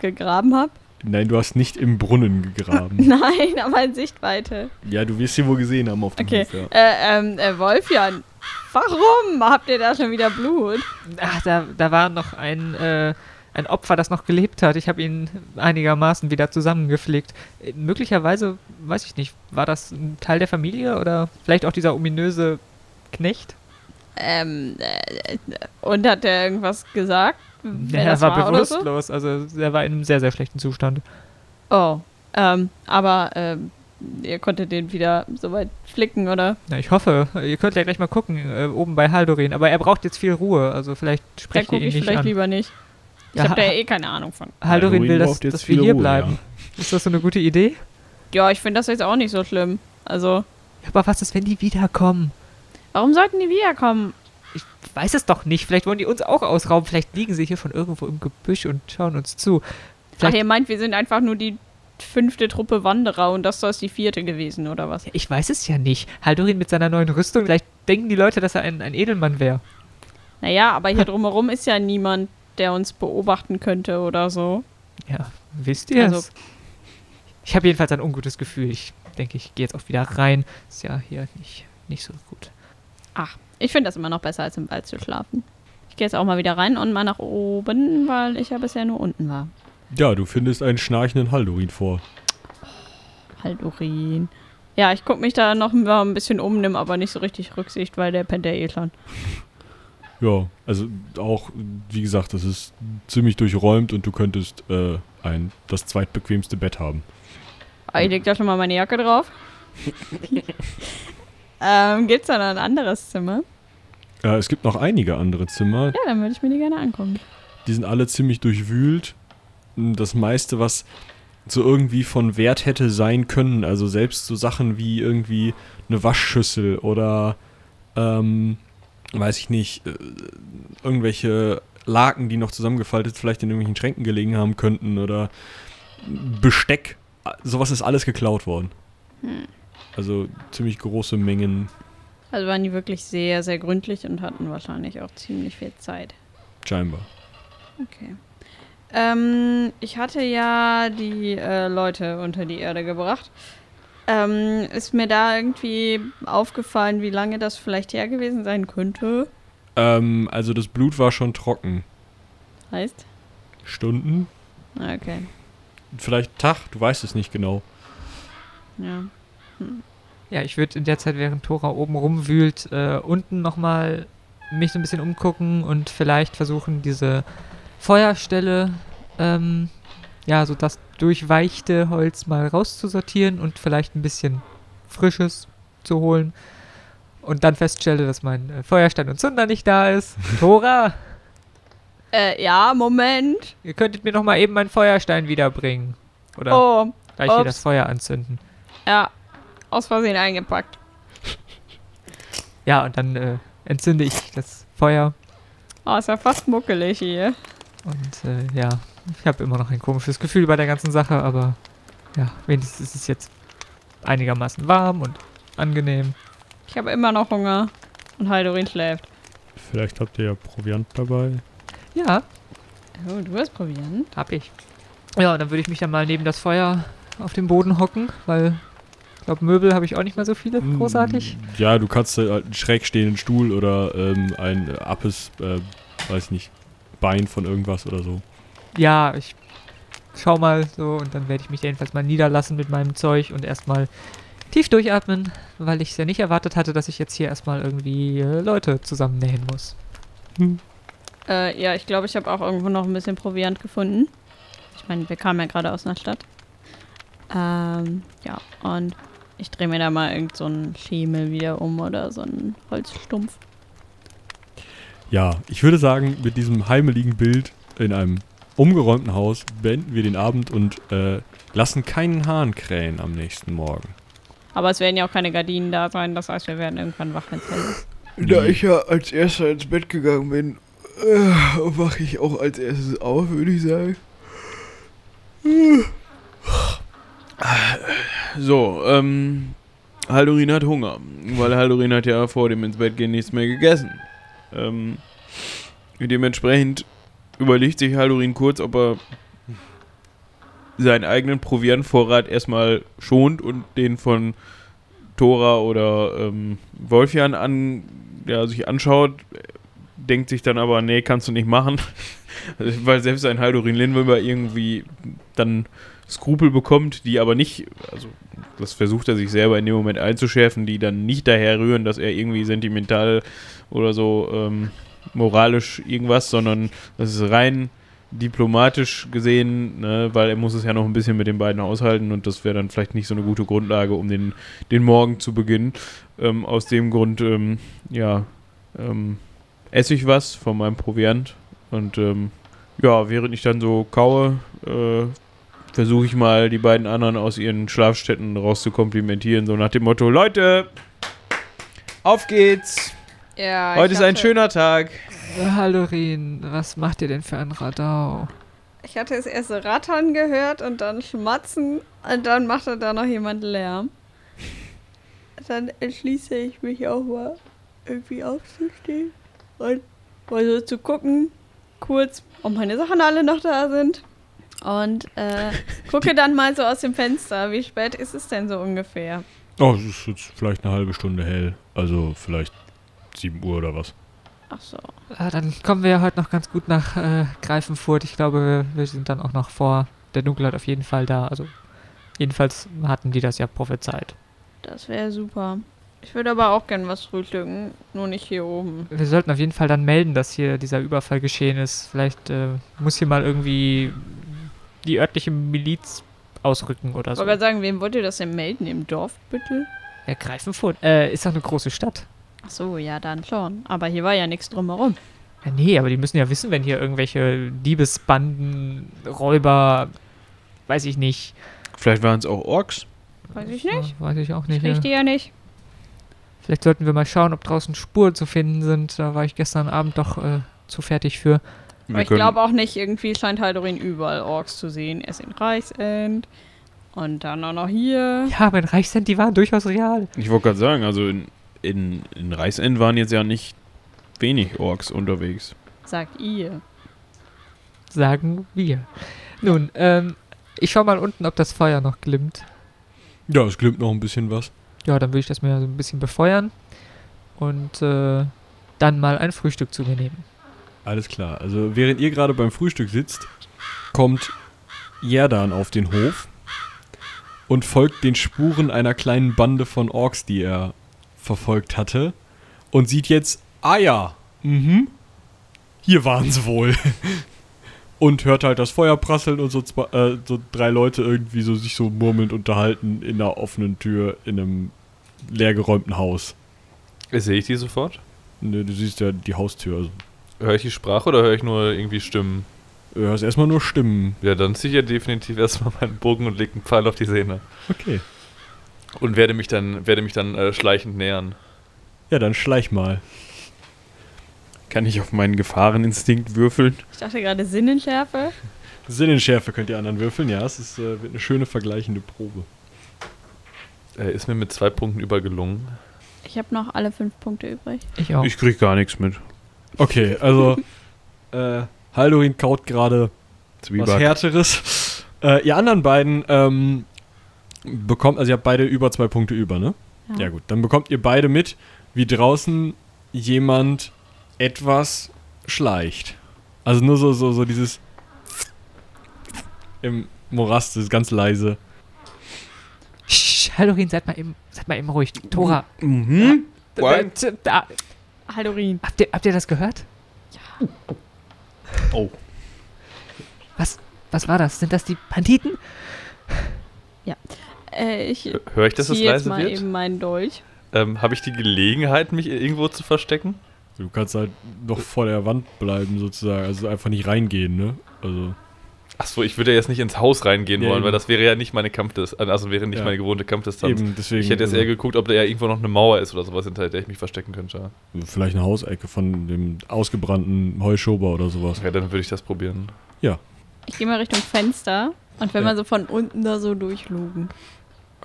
gegraben habe? Nein, du hast nicht im Brunnen gegraben. [laughs] Nein, aber in Sichtweite. ja, du wirst sie wohl gesehen haben auf dem Okay. Hof, ja. Äh, ähm, äh, Wolfjan, warum habt ihr da schon wieder Blut? Ach, da, da war noch ein, äh, ein Opfer, das noch gelebt hat. Ich habe ihn einigermaßen wieder zusammengepflegt. Äh, möglicherweise, weiß ich nicht, war das ein Teil der Familie oder vielleicht auch dieser ominöse Knecht? Ähm, äh, und hat er irgendwas gesagt? Wer er das war, oder so? bewusstlos, also er war in einem sehr, sehr schlechten Zustand. Oh, ähm, aber ähm, ihr konntet den wieder soweit flicken, oder? Na, ich hoffe, ihr könnt ja gleich mal gucken, äh, oben bei Haldorin. Aber er braucht jetzt viel Ruhe, also vielleicht sprecht ihr gucke ihn ich nicht vielleicht an. lieber nicht. Ich Ja, hab da ja eh keine Ahnung von. Haldorin will, dass, dass wir hier Ruhe, bleiben. Ist das so eine gute Idee? Ja, ich finde das jetzt auch nicht so schlimm. Also, Aber was ist, wenn die wiederkommen? Warum sollten die wiederkommen? Ich weiß es doch nicht. Vielleicht wollen die uns auch ausrauben. Vielleicht liegen sie hier von irgendwo im Gebüsch und schauen uns zu. Ach, Vielleicht, ihr meint, wir sind einfach nur die fünfte Truppe Wanderer und das ist die vierte gewesen, oder was? Ja, ich weiß es ja nicht. Haldorin mit seiner neuen Rüstung. Vielleicht denken die Leute, dass er ein, ein Edelmann wäre. Naja, aber hier [laughs] drumherum ist ja niemand, der uns beobachten könnte oder so. Ja, wisst ihr es? Also- ich habe jedenfalls ein ungutes Gefühl. Ich denke, ich gehe jetzt auch wieder rein. Ist ja hier nicht, nicht so gut. Ach, ich finde das immer noch besser, als im Wald zu schlafen. Ich gehe jetzt auch mal wieder rein und mal nach oben, weil ich ja bisher nur unten war. Ja, du findest einen schnarchenden Haldorin vor. Haldurin. Ja, ich gucke mich da noch ein bisschen um, nimm aber nicht so richtig Rücksicht, weil der pennt ja eh schon. [laughs] Ja, also auch, wie gesagt, das ist ziemlich durchräumt und du könntest äh, ein, das zweitbequemste Bett haben. Ah, Ich leg da schon mal meine Jacke drauf. [laughs] ähm, gibt's da noch ein anderes Zimmer? Äh, es gibt noch einige andere Zimmer, Ja, dann würde ich mir die gerne angucken. die sind alle ziemlich durchwühlt. Das meiste, was so irgendwie von Wert hätte sein können, also selbst so Sachen wie irgendwie eine Waschschüssel oder, ähm, weiß ich nicht, äh, irgendwelche Laken, die noch zusammengefaltet vielleicht in irgendwelchen Schränken gelegen haben könnten oder Besteck, sowas ist alles geklaut worden. Also ziemlich große Mengen, Also waren die wirklich sehr, sehr gründlich und hatten wahrscheinlich auch ziemlich viel Zeit. scheinbar. Okay. Ähm, ich hatte ja die äh, Leute unter die Erde gebracht. Ähm, ist mir da irgendwie aufgefallen, wie lange das vielleicht her gewesen sein könnte? Ähm, also das Blut war schon trocken. Heißt? Stunden? Okay. Vielleicht Tag, du weißt es nicht genau. Ja. Ja, ich würde in der Zeit, während Tora oben rumwühlt, äh, unten nochmal mich so ein bisschen umgucken und vielleicht versuchen, diese Feuerstelle, ähm, ja, so das durchweichte Holz mal rauszusortieren und vielleicht ein bisschen Frisches zu holen. Und dann feststelle, dass mein äh, Feuerstein und Zunder nicht da ist. [laughs] Tora, Äh, ja, Moment. ihr könntet mir noch mal eben meinen Feuerstein wiederbringen. Oder Oh, gleich hier ups. das Feuer anzünden. ja. Aus Versehen eingepackt. Ja, und dann äh, entzünde ich das Feuer. Oh, ist ja fast muckelig hier. Und äh, ja, ich habe immer noch ein komisches Gefühl bei der ganzen Sache, aber ja, wenigstens ist es jetzt einigermaßen warm und angenehm. Ich habe immer noch Hunger. Und Haldorin schläft. Vielleicht habt ihr ja Proviant dabei. Ja, Oh, du hast Proviant? hab ich. Ja, und dann würde ich mich dann mal neben das Feuer auf dem Boden hocken, weil ich glaube, Möbel habe ich auch nicht mehr so viele, großartig. Ja, du kannst äh, einen schräg stehenden Stuhl oder ähm, ein appes, äh, weiß nicht, Bein von irgendwas oder so. Ja, ich schau mal so und dann werde ich mich jedenfalls mal niederlassen mit meinem Zeug und erstmal tief durchatmen, weil ich es ja nicht erwartet hatte, dass ich jetzt hier erstmal irgendwie äh, Leute zusammennähen muss. Äh, ja, ich glaube, ich habe auch irgendwo noch ein bisschen Proviant gefunden. Ich meine, wir kamen ja gerade aus einer Stadt. Ähm, ja, und ich drehe mir da mal irgend so einen Schemel wieder um oder so einen Holzstumpf. Ja, ich würde sagen, mit diesem heimeligen Bild in einem umgeräumten Haus beenden wir den Abend und äh, lassen keinen Hahn krähen am nächsten Morgen. Aber es werden ja auch keine Gardinen da sein, das heißt, wir werden irgendwann wach, wenn es. Da ich ja als erster ins Bett gegangen bin, äh, wache ich auch als erstes auf, würde ich sagen. So, ähm, Haldorin hat Hunger, weil Haldorin hat ja vor dem ins Bett gehen nichts mehr gegessen. Ähm, dementsprechend überlegt sich Haldorin kurz, ob er seinen eigenen Proviantvorrat erstmal schont und den von Tora oder ähm, Wolfjan an, der sich anschaut, denkt sich dann aber, nee, kannst du nicht machen. Also, [laughs] Weil selbst ein Haldorin Lindwimmer irgendwie dann Skrupel bekommt, die aber nicht, also das versucht er sich selber in dem Moment einzuschärfen, die dann nicht daher rühren, dass er irgendwie sentimental oder so ähm, moralisch irgendwas, sondern das ist rein diplomatisch gesehen, ne, weil er muss es ja noch ein bisschen mit den beiden aushalten und das wäre dann vielleicht nicht so eine gute Grundlage, um den, den Morgen zu beginnen. Ähm, aus dem Grund, ähm, ja, ähm, esse ich was von meinem Proviant und ähm, ja, während ich dann so kaue, äh, versuche ich mal die beiden anderen aus ihren Schlafstätten rauszukomplimentieren, so nach dem Motto, Leute, auf geht's! Ja, Heute ist ein schöner Tag. Hallorin, was macht ihr denn für ein Radau? Ich hatte das erste Rattern gehört und dann Schmatzen und dann machte da noch jemand Lärm. Dann entschließe ich mich auch mal irgendwie aufzustehen und mal so zu gucken, kurz, ob meine Sachen alle noch da sind. Und äh, [laughs] gucke dann mal so aus dem Fenster, wie spät ist es denn so ungefähr? Oh, es ist jetzt vielleicht eine halbe Stunde hell. Also vielleicht 7 Uhr oder was. Ach so. Ah, dann kommen wir ja heute noch ganz gut nach äh, Greifenfurt. Ich glaube, wir, wir sind dann auch noch vor der Dunkelheit auf jeden Fall da. Also jedenfalls hatten die das ja prophezeit. Das wäre super. Ich würde aber auch gern was frühstücken, nur nicht hier oben. Wir sollten auf jeden Fall dann melden, dass hier dieser Überfall geschehen ist. Vielleicht äh, muss hier mal irgendwie die örtliche Miliz ausrücken oder Ich so. wollte gerade sagen, wem wollt ihr das denn melden? Im Dorfbüttel? Ja, Greifenfurt äh, ist doch eine große Stadt. Ach so, ja, dann schon. Aber hier war ja nichts drumherum. Ja, nee, aber die müssen ja wissen, wenn hier irgendwelche Diebesbanden, Räuber, weiß ich nicht. Vielleicht waren es auch Orks. Weiß ich nicht. Ja, weiß ich auch Ich nicht. riech Ja. die ja nicht. Vielleicht sollten wir mal schauen, ob draußen Spuren zu finden sind. Da war ich gestern Abend doch äh, zu fertig für. Aber ich glaube auch nicht, irgendwie scheint Haldorin überall Orks zu sehen. Erst in Reichsend und dann auch noch hier. Ja, aber in Reichsend, die waren durchaus real. Ich wollte gerade sagen, also in, in, in Reichsend waren jetzt ja nicht wenig Orks unterwegs. Sagt ihr. Sagen wir. Nun, ähm, ich schau mal unten, ob das Feuer noch glimmt. Ja, es glimmt noch ein bisschen was. Ja, dann würde ich das mir so ein bisschen befeuern und äh, dann mal ein Frühstück zu mir nehmen. Alles klar. Also während ihr gerade beim Frühstück sitzt, kommt Jerdan auf den Hof und folgt den Spuren einer kleinen Bande von Orks, die er verfolgt hatte. Und sieht jetzt, ah ja, mhm, hier waren sie wohl. [laughs] Und hört halt das Feuer prasseln und so, zwei, äh, so drei Leute irgendwie so sich so murmelnd unterhalten in einer offenen Tür in einem leergeräumten Haus. Sehe ich die sofort? Ne, du siehst ja die Haustür. Also, Höre ich die Sprache oder höre ich nur irgendwie Stimmen? du hörst erstmal nur Stimmen. Ja, dann ziehe ich ja definitiv erstmal meinen Bogen und lege einen Pfeil auf die Sehne. Okay. Und werde mich dann, werde mich dann äh, schleichend nähern. Ja, dann schleich mal. Kann ich auf meinen Gefahreninstinkt würfeln? Ich dachte gerade Sinnenschärfe. Sinnenschärfe könnt ihr anderen würfeln, ja. Es ist, äh, wird eine schöne vergleichende Probe. Äh, ist mir mit zwei Punkten übergelungen. Ich habe noch alle fünf Punkte übrig. Ich auch. Ich krieg gar nichts mit. Okay, also [laughs] äh, Haldorin kaut gerade was. Härteres. Äh, ihr anderen beiden ähm, bekommt, also ihr habt beide über zwei Punkte über, ne? Ja. gut, dann bekommt ihr beide mit, wie draußen jemand etwas schleicht. Also nur so, so, so dieses im Morast, das ist ganz leise. Hallorin, seid mal eben, seid mal eben ruhig. Tora, Mhm. da, da, da, Haldorin. habt, ihr, habt ihr das gehört? Oh. Was, was war das? Sind das die Banditen? Äh, ich Höre ich, dass es ziehe jetzt leise mal wird? eben meinen Dolch. Ähm, Habe ich die Gelegenheit, mich irgendwo zu verstecken? Du kannst halt noch vor der Wand bleiben, sozusagen. Also einfach nicht reingehen, ne? Also. Achso, ich würde ja jetzt nicht ins Haus reingehen Ja, wollen, eben. weil das wäre ja nicht meine Kampfdistanz, also wäre nicht Ja. meine gewohnte Kampfdistanz. Eben, deswegen. Ich hätte jetzt also, eher geguckt, ob da ja irgendwo noch eine Mauer ist oder sowas, hinter der ich mich verstecken könnte. Vielleicht eine Hausecke von dem ausgebrannten Heuschober oder sowas. Ja, dann würde ich das probieren. Ich gehe mal Richtung Fenster und wenn Ja. wir so von unten da so durchlugen.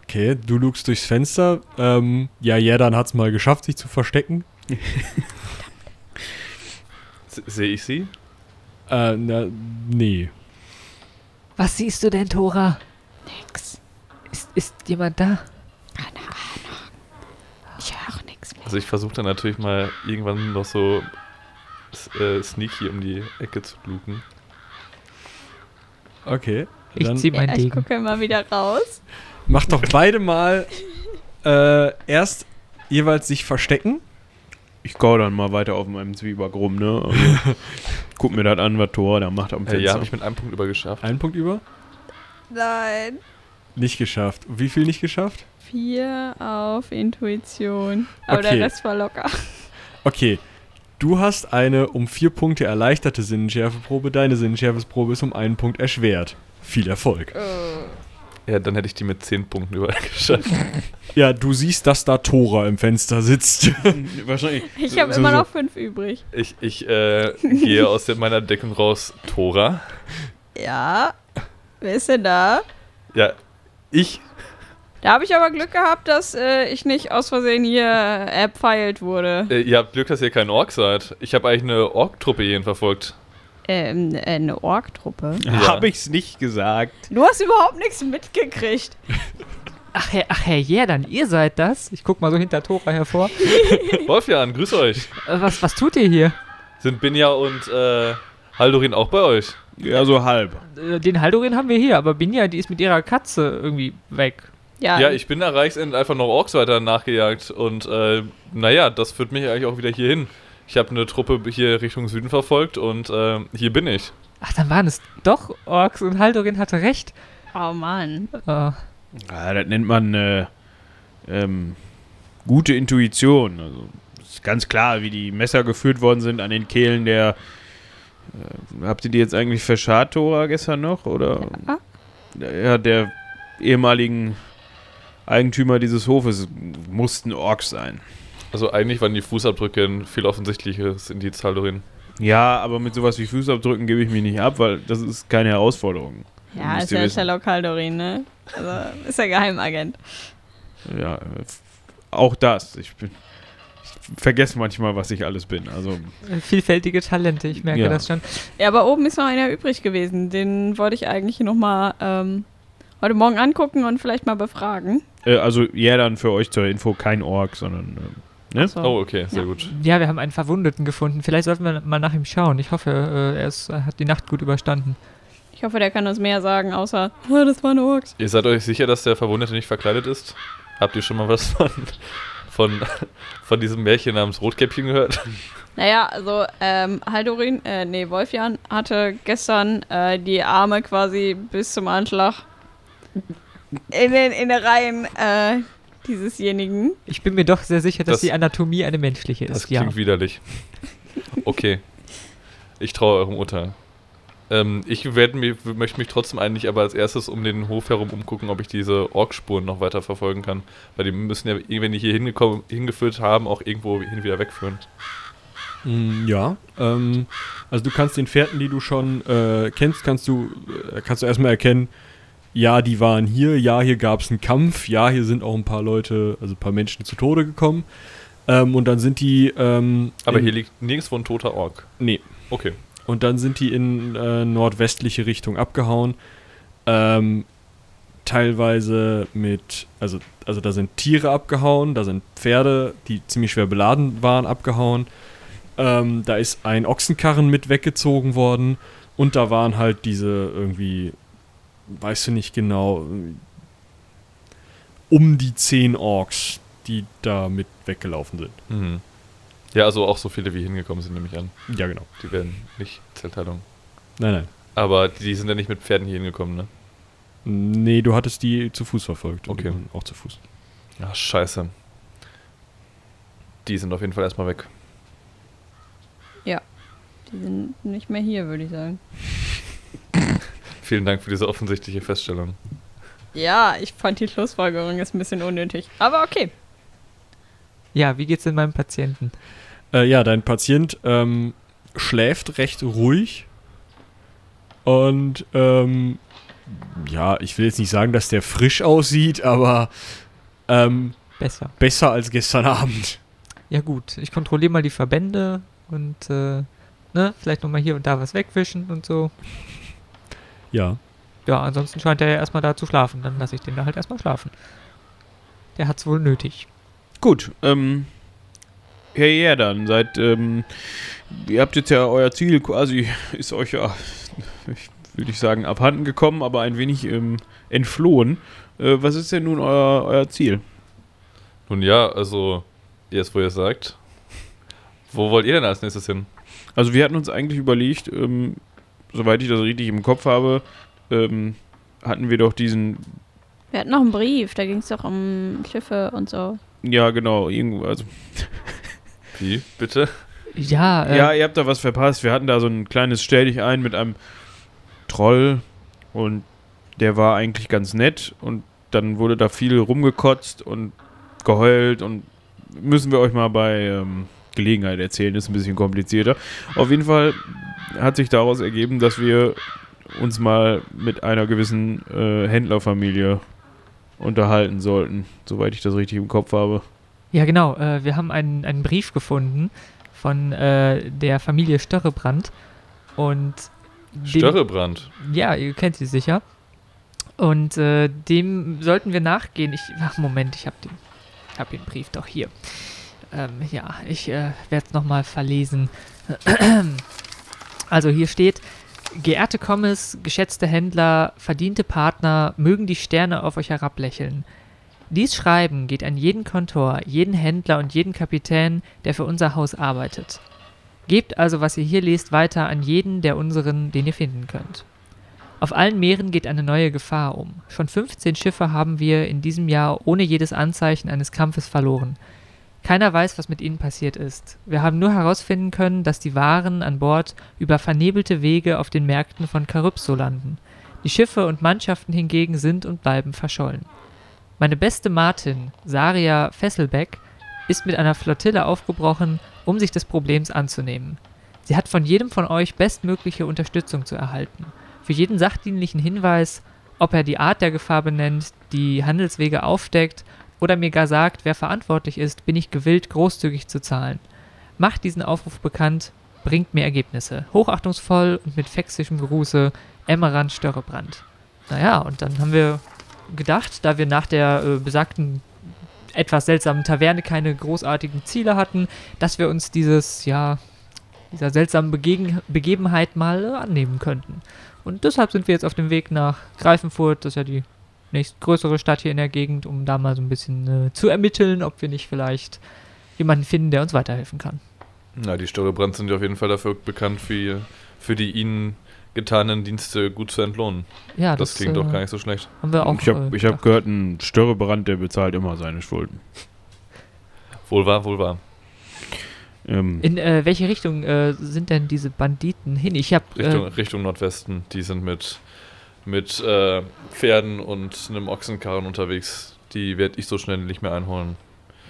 Okay, du lugst durchs Fenster. Ähm, ja, Jerdan hat es mal geschafft, sich zu verstecken. Se- Sehe ich sie? Äh, na, nee. Was siehst du denn, Tora? Nix. Ist, ist jemand da? Keine Ahnung. Ich höre nichts mehr. Also ich versuche dann natürlich mal irgendwann noch so äh, sneaky um die Ecke zu luken. Okay. Ich Dann zieh meinen Ja, ich gucke mal wieder raus. macht doch beide mal äh, erst jeweils sich verstecken. Ich gau dann mal weiter auf meinem Zwieback rum, ne? Also, [laughs] guck mir das an, was Tor da macht am Äh, Fenster. ja, habe ich mit einem Punkt übergeschafft. Einen Punkt über. Nein. Nicht geschafft. Wie viel nicht geschafft? Vier auf Intuition. Aber Okay. der Rest war locker. Okay. Du hast eine um vier Punkte erleichterte Sinnenschärfeprobe. Deine Sinnenschärfeprobe ist um einen Punkt erschwert. Viel Erfolg. Ja, dann hätte ich die mit 10 Punkten übergeschafft. [laughs] Ja, du siehst, dass da Tora im Fenster sitzt. [laughs] Wahrscheinlich. Ich habe so- immer so- noch fünf übrig. Ich, ich äh, gehe [laughs] aus meiner Deckung raus. Tora. Ja. Wer ist denn da? Ja, ich. Da habe ich aber Glück gehabt, dass äh, ich nicht aus Versehen hier erpfeilt wurde. Äh, ihr habt Glück, dass ihr kein Ork seid. Ich habe eigentlich eine Ork-Truppe hierhin verfolgt. Ähm, äh, eine Ork-Truppe. Ja. Hab ich's nicht gesagt. Du hast überhaupt nichts mitgekriegt. Ach, Herr, ach, Herr Jerdan, ihr seid das? Ich guck mal so hinter Tora hervor. [laughs] Wolfjan, grüß euch. Äh, was, was tut ihr hier? Sind Binja und äh, Haldorin auch bei euch? Ja, so halb. Äh, Den Haldorin haben wir hier, aber Binja, die ist mit ihrer Katze irgendwie weg. Ja, Ja, ich bin nach Reichsend einfach noch Orks weiter nachgejagt und äh, naja, das führt mich eigentlich auch wieder hier hin. Ich habe eine Truppe hier Richtung Süden verfolgt und äh, hier bin ich. Ach, dann waren es doch Orks und Haldorin hatte recht. Oh Mann. Äh, Ja, das nennt man äh, ähm, gute Intuition. Also ist ganz klar, wie die Messer geführt worden sind an den Kehlen der. Äh, habt ihr die jetzt eigentlich verscharrt, Tora, gestern noch? Oder? Ja, der ehemaligen Eigentümer dieses Hofes mussten Orks sein. Also eigentlich waren die Fußabdrücke ein viel offensichtliches Indiz, Haldorin. Ja, aber mit sowas wie Fußabdrücken gebe ich mich nicht ab, weil das ist keine Herausforderung. Ja, ist ja wissen. Sherlock Haldorin, ne? Also, ist ja Geheimagent. Ja, äh, auch das. Ich bin. Ich vergesse manchmal, was ich alles bin. Also, vielfältige Talente, ich merke Ja. das schon. Ja, aber oben ist noch einer übrig gewesen. Den wollte ich eigentlich nochmal ähm, heute Morgen angucken und vielleicht mal befragen. äh, also ja, dann für euch zur Info kein Ork, sondern. ähm, ne? So. Oh, okay, sehr Ja. gut. Ja, wir haben einen Verwundeten gefunden. Vielleicht sollten wir mal nach ihm schauen. Ich hoffe, äh, er ist, er hat die Nacht gut überstanden. Ich hoffe, der kann uns mehr sagen, außer, oh, das war ein Orks. Ihr seid euch sicher, dass der Verwundete nicht verkleidet ist? Habt ihr schon mal was von, von, von diesem Märchen namens Rotkäppchen gehört? Naja, also ähm, Haldorin, äh, nee, Wolfjan hatte gestern äh, die Arme quasi bis zum Anschlag in den Innereien äh, diesesjenigen. Ich bin mir doch sehr sicher, dass Das- die Anatomie eine menschliche Das ist. Ja. klingt widerlich. Okay. Ich traue eurem Urteil. Ähm, ich werd mir, möchte mich trotzdem eigentlich aber als erstes um den Hof herum umgucken, ob ich diese Orkspuren noch weiter verfolgen kann. Weil die müssen ja, wenn die hier hingekommen, hingeführt haben, auch irgendwo hin wieder wegführen. Mm, Ja, ähm, also du kannst den Fährten, die du schon äh, kennst, kannst du, äh, kannst du erstmal erkennen, ja, die waren hier, ja, hier gab es einen Kampf, ja, hier sind auch ein paar Leute, also ein paar Menschen zu Tode gekommen. Ähm, und dann sind die, ähm, Aber hier liegt nirgendwo ein toter Ork. Nee. Okay. Und dann sind die in äh, nordwestliche Richtung abgehauen. Ähm, teilweise mit, also, also da sind Tiere abgehauen, da sind Pferde, die ziemlich schwer beladen waren, abgehauen. Ähm, da ist ein Ochsenkarren mit weggezogen worden und da waren halt diese irgendwie, weißt du nicht genau, um die zehn Orks, die da mit weggelaufen sind. Mhm. Ja, also auch so viele, wie hingekommen sind, nehme ich an. Ja, genau. Die werden nicht Zellteilung. Nein, nein. Aber die sind ja nicht mit Pferden hier hingekommen, ne? Nee, du hattest die zu Fuß verfolgt. Okay. Auch zu Fuß. Ach, scheiße. Die sind auf jeden Fall erstmal weg. Die sind nicht mehr hier, würde ich sagen. [laughs] Vielen Dank für diese offensichtliche Feststellung. Ja, ich fand die Schlussfolgerung ist ein bisschen unnötig. Aber okay. ja, wie geht's denn meinem Patienten? Äh, ja, dein Patient ähm, schläft recht ruhig. Und ähm, ja, ich will jetzt nicht sagen, dass der frisch aussieht, aber ähm, Besser. besser als gestern Abend. Ja gut, ich kontrolliere mal die Verbände und äh, ne, vielleicht nochmal hier und da was wegwischen und so. Ja. Ja, ansonsten scheint er ja erstmal da zu schlafen. Dann lasse ich den da halt erstmal schlafen. Der hat's wohl nötig. Gut, ähm. Herr Jerdan, seit, ähm, ihr habt jetzt ja euer Ziel quasi, ist euch ja, ich will nicht sagen abhanden gekommen, aber ein wenig ähm, entflohen. Äh, was ist denn nun euer, euer Ziel? Nun ja, also, jetzt wo ihr es sagt. Wo wollt ihr denn als nächstes hin? Also wir hatten uns eigentlich überlegt, ähm, soweit ich das richtig im Kopf habe, ähm, hatten wir doch diesen, Wir hatten noch einen Brief, da ging es doch um Schiffe und so. ja genau, irgendwo, also, [laughs] Wie, bitte? Ja, äh, ja, ihr habt da was verpasst. Wir hatten da so ein kleines Stell dich ein mit einem Troll und der war eigentlich ganz nett und dann wurde da viel rumgekotzt und geheult und müssen wir euch mal bei ähm, Gelegenheit erzählen, ist ein bisschen komplizierter. Auf jeden Fall hat sich daraus ergeben, dass wir uns mal mit einer gewissen äh, Händlerfamilie unterhalten sollten, soweit ich das richtig im Kopf habe. ja genau. Äh, wir haben einen, einen Brief gefunden von äh, der Familie Störrebrand. Und dem- Störrebrand. Ja, ihr kennt sie sicher. Und äh, dem sollten wir nachgehen. Ich, ach, Moment, ich habe den, ich hab den Brief doch hier. Ähm, ja, ich äh, werde es nochmal verlesen. Also hier steht, geehrte Kommis, geschätzte Händler, verdiente Partner, mögen die Sterne auf euch herablächeln. Dies Schreiben geht an jeden Kontor, jeden Händler und jeden Kapitän, der für unser Haus arbeitet. Gebt also, was ihr hier lest, weiter an jeden der unseren, den ihr finden könnt. Auf allen Meeren geht eine neue Gefahr um. Schon 15 Schiffe haben wir in diesem Jahr ohne jedes Anzeichen eines Kampfes verloren. Keiner weiß, was mit ihnen passiert ist. Wir haben nur herausfinden können, dass die Waren an Bord über vernebelte Wege auf den Märkten von Karypso landen. Die Schiffe und Mannschaften hingegen sind und bleiben verschollen. Meine beste Martin, Saria Fesselbeck, ist mit einer Flottille aufgebrochen, um sich des Problems anzunehmen. Sie hat von jedem von euch bestmögliche Unterstützung zu erhalten. Für jeden sachdienlichen Hinweis, ob er die Art der Gefahr benennt, die Handelswege aufdeckt oder mir gar sagt, wer verantwortlich ist, bin ich gewillt, großzügig zu zahlen. Macht diesen Aufruf bekannt, bringt mir Ergebnisse. Hochachtungsvoll und mit fäxischem Gruße, Emmerand Störrebrand. Naja, und dann haben wir gedacht, da wir nach der äh, besagten etwas seltsamen Taverne keine großartigen Ziele hatten, dass wir uns dieses, ja, dieser seltsamen Begegen Begebenheit mal äh, annehmen könnten. Und deshalb sind wir jetzt auf dem Weg nach Greifenfurt, das ist ja die nächstgrößere Stadt hier in der Gegend, um da mal so ein bisschen äh, zu ermitteln, ob wir nicht vielleicht jemanden finden, der uns weiterhelfen kann. Na, die Störrebrand sind ja auf jeden Fall dafür bekannt, für, für die ihnen getanen Dienste gut zu entlohnen. Ja, das, das, klingt äh, doch gar nicht so schlecht. Haben wir auch. ich habe äh, hab gehört, ein Störrebrand, der bezahlt immer seine Schulden. Wohl wahr, wohl wahr. Ähm, In äh, welche Richtung äh, sind denn diese Banditen hin? Ich habe Richtung, äh, Richtung Nordwesten. Die sind mit, mit äh, Pferden und einem Ochsenkarren unterwegs. Die werde ich so schnell nicht mehr einholen.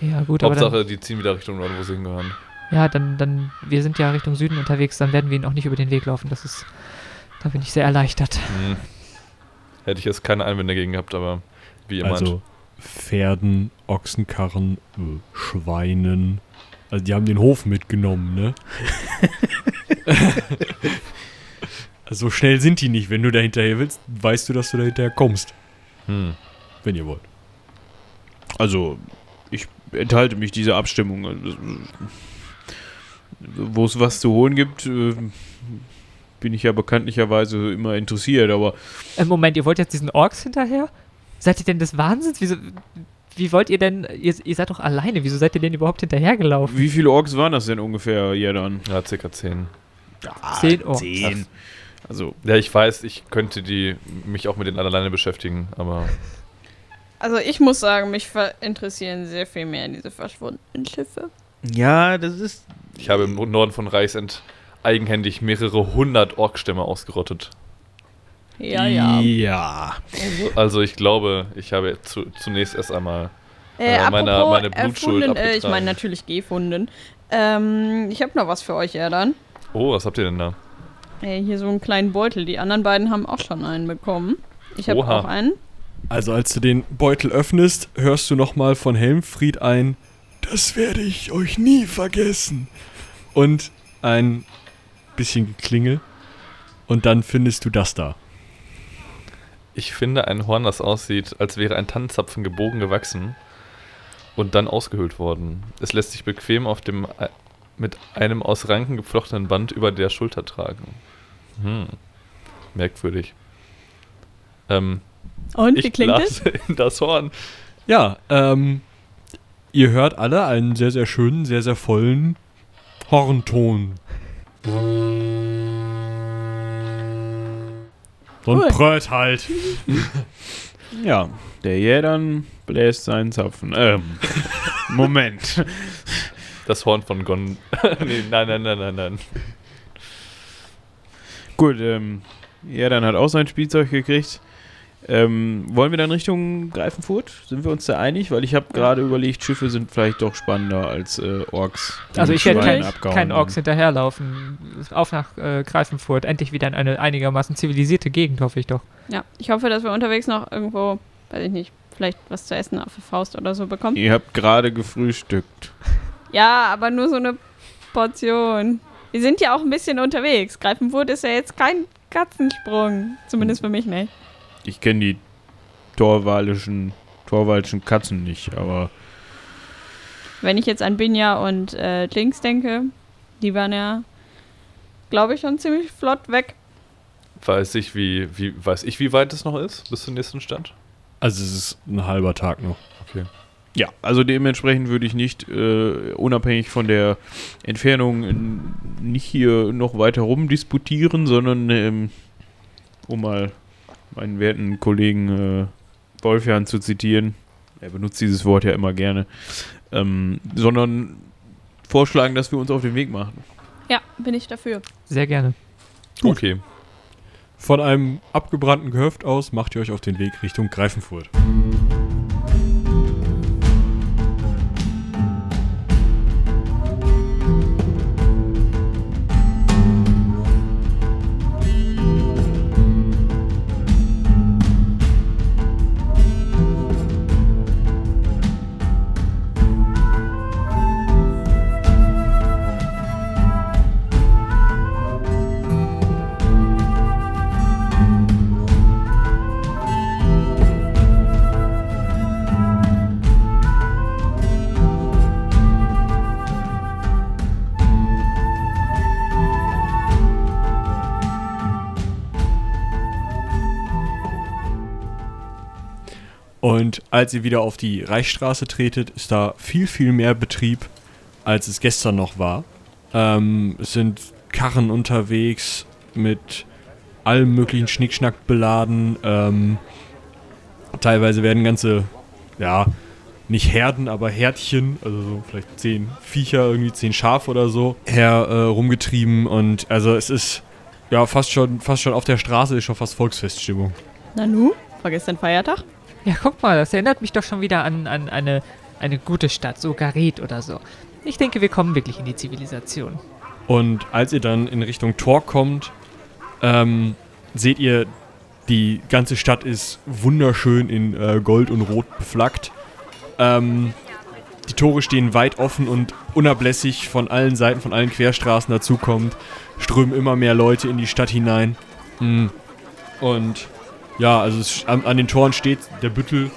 ja gut, aber dann, Hauptsache, die ziehen wieder Richtung Norden, wo sie hingehören. ja, dann, dann, wir sind ja Richtung Süden unterwegs, dann werden wir ihn auch nicht über den Weg laufen. Das ist, da bin ich sehr erleichtert. Hm. Hätte ich jetzt keine Einwände gegen gehabt, aber wie ihr Also meint. Pferden, Ochsenkarren, äh, Schweinen. Also die haben den Hof mitgenommen, ne? [laughs] also so schnell sind die nicht. Wenn du da hinterher willst, weißt du, dass du da hinterher kommst. Hm. Wenn ihr wollt. also, ich enthalte mich dieser Abstimmung. Also, Wo es was zu holen gibt, äh, bin ich ja bekanntlicherweise immer interessiert, aber Äh, Moment, ihr wollt jetzt diesen Orks hinterher? Seid ihr denn des Wahnsinns? Wieso, wie wollt ihr denn, ihr, ihr seid doch alleine, wieso seid ihr denn überhaupt hinterhergelaufen? wie viele Orks waren das denn ungefähr, ja dann? Ja, circa 10. Zehn Orks. Zehn. Also, Ja, ich weiß, ich könnte die, mich auch mit den alleine beschäftigen, aber [laughs] Also ich muss sagen, mich interessieren sehr viel mehr diese verschwundenen Schiffe. ja, das ist. ich habe im Norden von Reichsend eigenhändig mehrere hundert Orkstämme ausgerottet. Ja, ja. Ja. Also ich glaube, ich habe zu, zunächst erst einmal Äh, Äh, meine- meine Blutschuld erfunden, äh, ich meine natürlich gefunden. Ähm, ich habe noch was für euch, Erdan. Oh, was habt ihr denn da? Äh, hier so einen kleinen Beutel. Die anderen beiden haben auch schon einen bekommen. Ich habe auch einen. Also als du den Beutel öffnest, hörst du nochmal von Helmfried ein Das werde ich euch nie vergessen. Und ein bisschen Geklingel. Und dann findest du das da. Ich finde ein Horn, das aussieht, als wäre ein Tannenzapfen gebogen gewachsen und dann ausgehöhlt worden. Es lässt sich bequem auf dem äh, mit einem aus Ranken geflochtenen Band über der Schulter tragen. Hm. Merkwürdig. Ähm, Und, wie ich klingt es? blase in das Horn. Ja, ähm, ihr hört alle einen sehr, sehr schönen, sehr, sehr vollen Hornton. So ein Cool. Pröt halt. [laughs] Ja, der Jädern bläst seinen Zapfen. Ähm, Moment. Das Horn von Gon. [laughs] nee, nein, nein, nein, nein, nein. Gut, ähm, Jädern hat auch sein Spielzeug gekriegt. Ähm, wollen wir dann Richtung Greifenfurt? Sind wir uns da einig? Weil ich habe gerade überlegt, Schiffe sind vielleicht doch spannender als äh, Orks. Also ich werde Schweinen kein, keinen. Orks hinterherlaufen. Auf nach äh, Greifenfurt. Endlich wieder in eine einigermaßen zivilisierte Gegend, hoffe ich doch. Ja, ich hoffe, dass wir unterwegs noch irgendwo, weiß ich nicht, vielleicht was zu essen auf der Faust oder so bekommen. Ihr habt gerade gefrühstückt. Ja, aber nur so eine Portion. Wir sind ja auch ein bisschen unterwegs. Greifenfurt ist ja jetzt kein Katzensprung. Zumindest für mich nicht. Ich kenne die torwalischen, torwalischen Katzen nicht, aber Wenn ich jetzt an Binja und äh, Jinx denke, die waren ja, glaube ich, schon ziemlich flott weg. Weiß ich, wie, wie, weiß ich, wie weit es noch ist bis zum nächsten Stand? Also es ist ein halber Tag noch. Okay. Ja, also dementsprechend würde ich nicht, äh, unabhängig von der Entfernung, nicht hier noch weiter rumdisputieren, sondern ähm, um mal meinen werten Kollegen äh, Wolfjan zu zitieren, er benutzt dieses Wort ja immer gerne, ähm, sondern vorschlagen, dass wir uns auf den Weg machen. Ja, bin ich dafür. Sehr gerne. Okay. Von einem abgebrannten Gehöft aus macht ihr euch auf den Weg Richtung Greifenfurt. Als ihr wieder auf die Reichsstraße tretet, ist da viel, viel mehr Betrieb, als es gestern noch war. Ähm, es sind Karren unterwegs mit allem möglichen Schnickschnack beladen. Ähm, teilweise werden ganze, ja, nicht Herden, aber Herdchen, also so vielleicht zehn Viecher, irgendwie zehn Schafe oder so, her äh, rumgetrieben. Und also es ist ja fast schon, fast schon auf der Straße ist schon fast Volksfeststimmung. Nanu, war gestern Feiertag? Ja, guck mal, das erinnert mich doch schon wieder an, an eine, eine gute Stadt, so Gareth oder so. Ich denke, wir kommen wirklich in die Zivilisation. Und als ihr dann in Richtung Tor kommt, ähm, seht ihr, die ganze Stadt ist wunderschön in äh, Gold und Rot beflaggt. Ähm, die Tore stehen weit offen und unablässig von allen Seiten, von allen Querstraßen dazukommt, strömen immer mehr Leute in die Stadt hinein. Mm. Und ja, also es, an, an den Toren steht der Büttel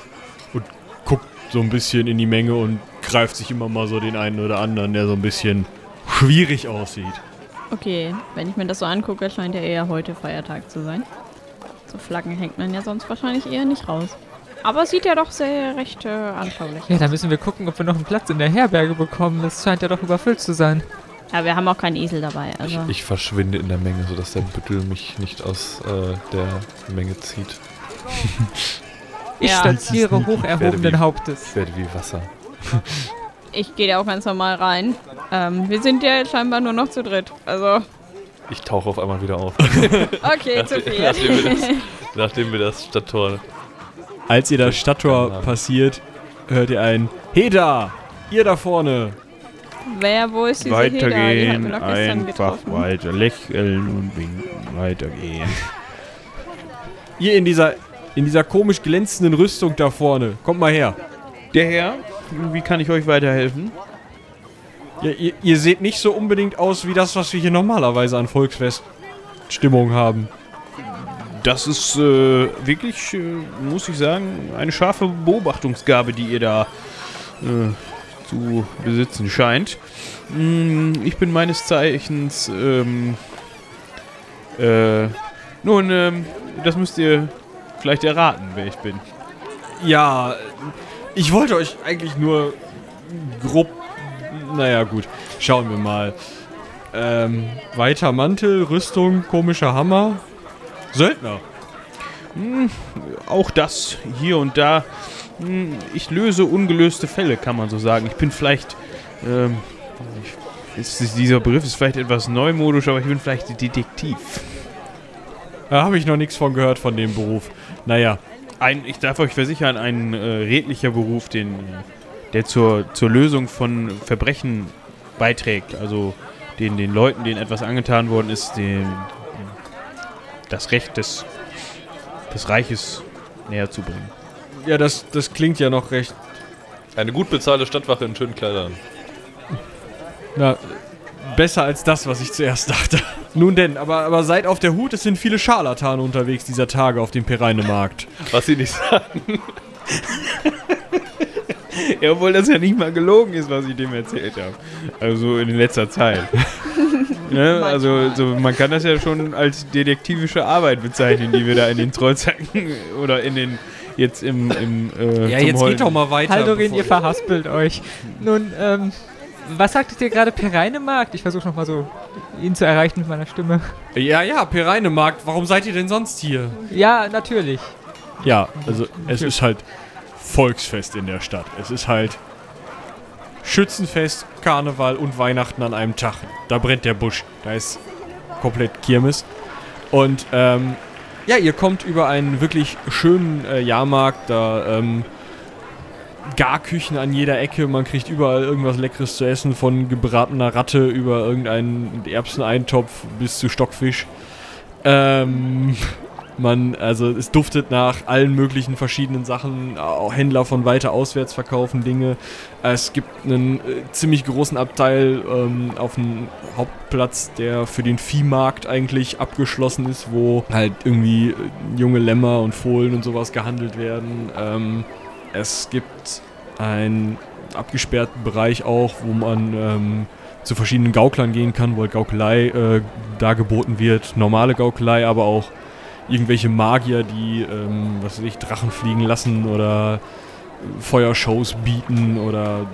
und guckt so ein bisschen in die Menge und greift sich immer mal so den einen oder anderen, der so ein bisschen schwierig aussieht. Okay, wenn ich mir das so angucke, scheint ja eher heute Feiertag zu sein. So Flaggen hängt man ja sonst wahrscheinlich eher nicht raus. Aber es sieht ja doch sehr recht äh, anschaulich Ja, aus. da müssen wir gucken, ob wir noch einen Platz in der Herberge bekommen. Das scheint ja doch überfüllt zu sein. Ja, wir haben auch keinen Esel dabei, also. Ich verschwinde in der Menge, sodass der Büttel mich nicht aus äh, der Menge zieht. [laughs] Ich Ja. stolziere hoch erhobenen wie- Hauptes. Ich werde wie Wasser. [laughs] Ich gehe ja auch ganz normal rein. Ähm, wir sind ja jetzt scheinbar nur noch zu dritt. Also, Ich tauche auf einmal wieder auf. [laughs] okay, zu viel. nachdem, wir das, nachdem wir das Stadttor. Als ihr das Stadttor passiert, hört ihr ein Heda! Ihr da vorne! Wer, wo ist diese Heda? Weitergehen, gestern einfach weiter lächeln und winken, weitergehen. Ihr in dieser, in dieser komisch glänzenden Rüstung da vorne. Kommt mal her. Der Herr, wie kann ich euch weiterhelfen? Ja, ihr, ihr seht nicht so unbedingt aus wie das, was wir hier normalerweise an Volksfeststimmung haben. Das ist äh, wirklich, äh, muss ich sagen, eine scharfe Beobachtungsgabe, die ihr da äh, zu besitzen scheint. Mm, ich bin meines Zeichens, ähm, äh, nun, ähm, das müsst ihr vielleicht erraten, wer ich bin. Ja, ich wollte euch eigentlich nur grob. Naja, gut. Schauen wir mal. Ähm, weiter Mantel, Rüstung, komischer Hammer. Söldner. Auch das hier und da. Hm, Ich löse ungelöste Fälle, kann man so sagen. Ich bin vielleicht. Ähm, ich, ist, dieser Begriff ist vielleicht etwas neumodisch, aber ich bin vielleicht Detektiv. Da habe ich noch nichts von gehört von dem Beruf. Naja, Ein, ich darf euch versichern, ein äh, redlicher Beruf, den, äh, der zur, zur Lösung von Verbrechen beiträgt. Also den, den Leuten, denen etwas angetan worden ist, den, das Recht des, des Reiches näher zu bringen. Ja, das, das klingt ja noch recht. Eine gut bezahlte Stadtwache in schönen Kleidern. Na, besser als das, was ich zuerst dachte. [laughs] Nun denn, aber, aber seid auf der Hut, es sind viele Scharlatane unterwegs dieser Tage auf dem Pereinemarkt. Was sie nicht sagen. [laughs] Ja, obwohl das ja nicht mal gelogen ist, was ich dem erzählt habe. Also in letzter Zeit. [laughs] ne? Also so, man kann das ja schon als detektivische Arbeit bezeichnen, die wir da in den Trollzacken oder in den jetzt im, im äh, Ja, zum jetzt Heulen- geht doch mal weiter. Haldorin, ihr verhaspelt euch. Nun, ähm, was sagtet ihr gerade, Pereinemarkt? Ich versuche nochmal so, ihn zu erreichen mit meiner Stimme. Ja, ja, Pereinemarkt, warum seid ihr denn sonst hier? Ja, natürlich. Ja, also es ist halt Volksfest in der Stadt. Es ist halt Schützenfest, Karneval und Weihnachten an einem Tag. Da brennt der Busch. Da ist komplett Kirmes. Und ähm, ja, ihr kommt über einen wirklich schönen äh, Jahrmarkt. Da ähm, Garküchen an jeder Ecke. Man kriegt überall irgendwas Leckeres zu essen. Von gebratener Ratte über irgendeinen Erbseneintopf bis zu Stockfisch. Ähm, man, also es duftet nach allen möglichen verschiedenen Sachen. Auch Händler von weiter auswärts verkaufen Dinge. Es gibt einen äh, ziemlich großen Abteil ähm, auf dem Hauptplatz, der für den Viehmarkt eigentlich abgeschlossen ist, wo halt irgendwie äh, junge Lämmer und Fohlen und sowas gehandelt werden. Ähm, es gibt einen abgesperrten Bereich auch, wo man ähm, zu verschiedenen Gauklern gehen kann, wo halt Gaukelei äh, dargeboten wird. Normale Gaukelei, aber auch irgendwelche Magier, die, ähm, was weiß ich, Drachen fliegen lassen oder Feuershows bieten oder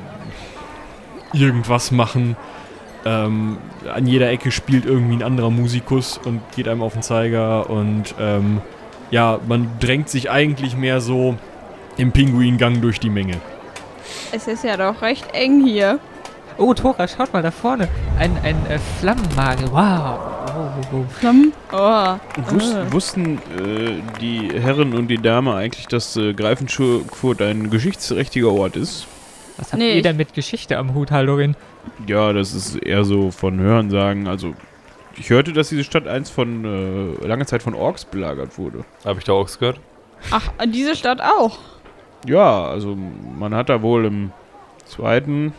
irgendwas machen. Ähm, an jeder Ecke spielt irgendwie ein anderer Musikus und geht einem auf den Zeiger und ähm, ja, man drängt sich eigentlich mehr so im Pinguingang durch die Menge. Es ist ja doch recht eng hier. Oh, Tora, schaut mal da vorne. Ein, ein äh, Flammenmagier. Wow. Oh, oh, oh. Flammen. Oh. Wus Ah. wussten äh, die Herren und die Dame eigentlich, dass äh, Greifenfurt ein geschichtsträchtiger Ort ist? Was habt Nee, ihr denn mit Geschichte am Hut, Haldorin? Ja, das ist eher so von Hörensagen. Also, ich hörte, dass diese Stadt einst von äh, lange Zeit von Orks belagert wurde. Habe ich da auch gehört? Ach, diese Stadt auch. Ja, also man hat da wohl im zweiten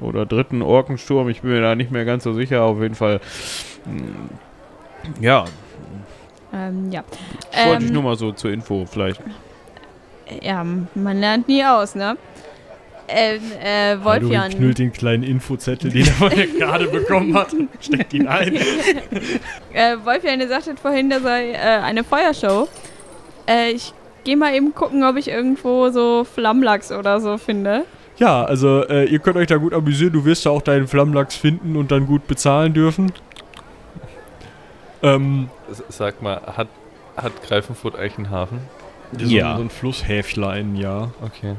oder dritten Orkensturm, ich bin mir da nicht mehr ganz so sicher, auf jeden Fall. Ja, Ähm, ja. das wollte ich Ähm, nur mal so zur Info vielleicht. Ja, man lernt nie aus, ne? Ähm, äh, Wolfjan. knüllt den kleinen Infozettel, den er vorher gerade [laughs] bekommen hat, steckt ihn ein. [laughs] Äh, Wolfjan, ihr sagtet vorhin, da sei äh, eine Feuershow. Äh, ich geh mal eben gucken, ob ich irgendwo so Flammlachs oder so finde. Ja, also äh, ihr könnt euch da gut amüsieren. Du wirst da auch deinen Flammlachs finden und dann gut bezahlen dürfen. Ähm, Sag mal, hat, hat Greifenfurt eigentlich einen Hafen? Ja. so ein Flusshäflein, ja. Okay.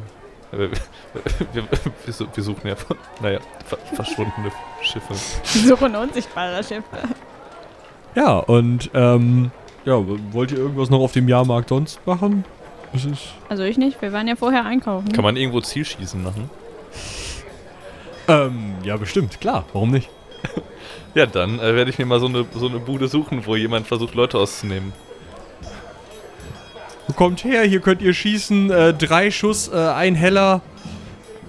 Wir, [laughs] wir, wir, su- wir suchen ja, naja, ver verschwundene Schiffe. Die suchen unsichtbare Schiffe. Ja, und ähm, ja, wollt ihr irgendwas noch auf dem Jahrmarkt sonst machen? Es ist, Also ich nicht, wir waren ja vorher einkaufen. Kann man irgendwo Zielschießen machen? ähm, ja, bestimmt, klar, warum nicht? Ja, dann äh, werde ich mir mal so eine, so eine Bude suchen, wo jemand versucht, Leute auszunehmen. Kommt her, hier könnt ihr schießen, äh, drei Schuss, äh, ein Heller.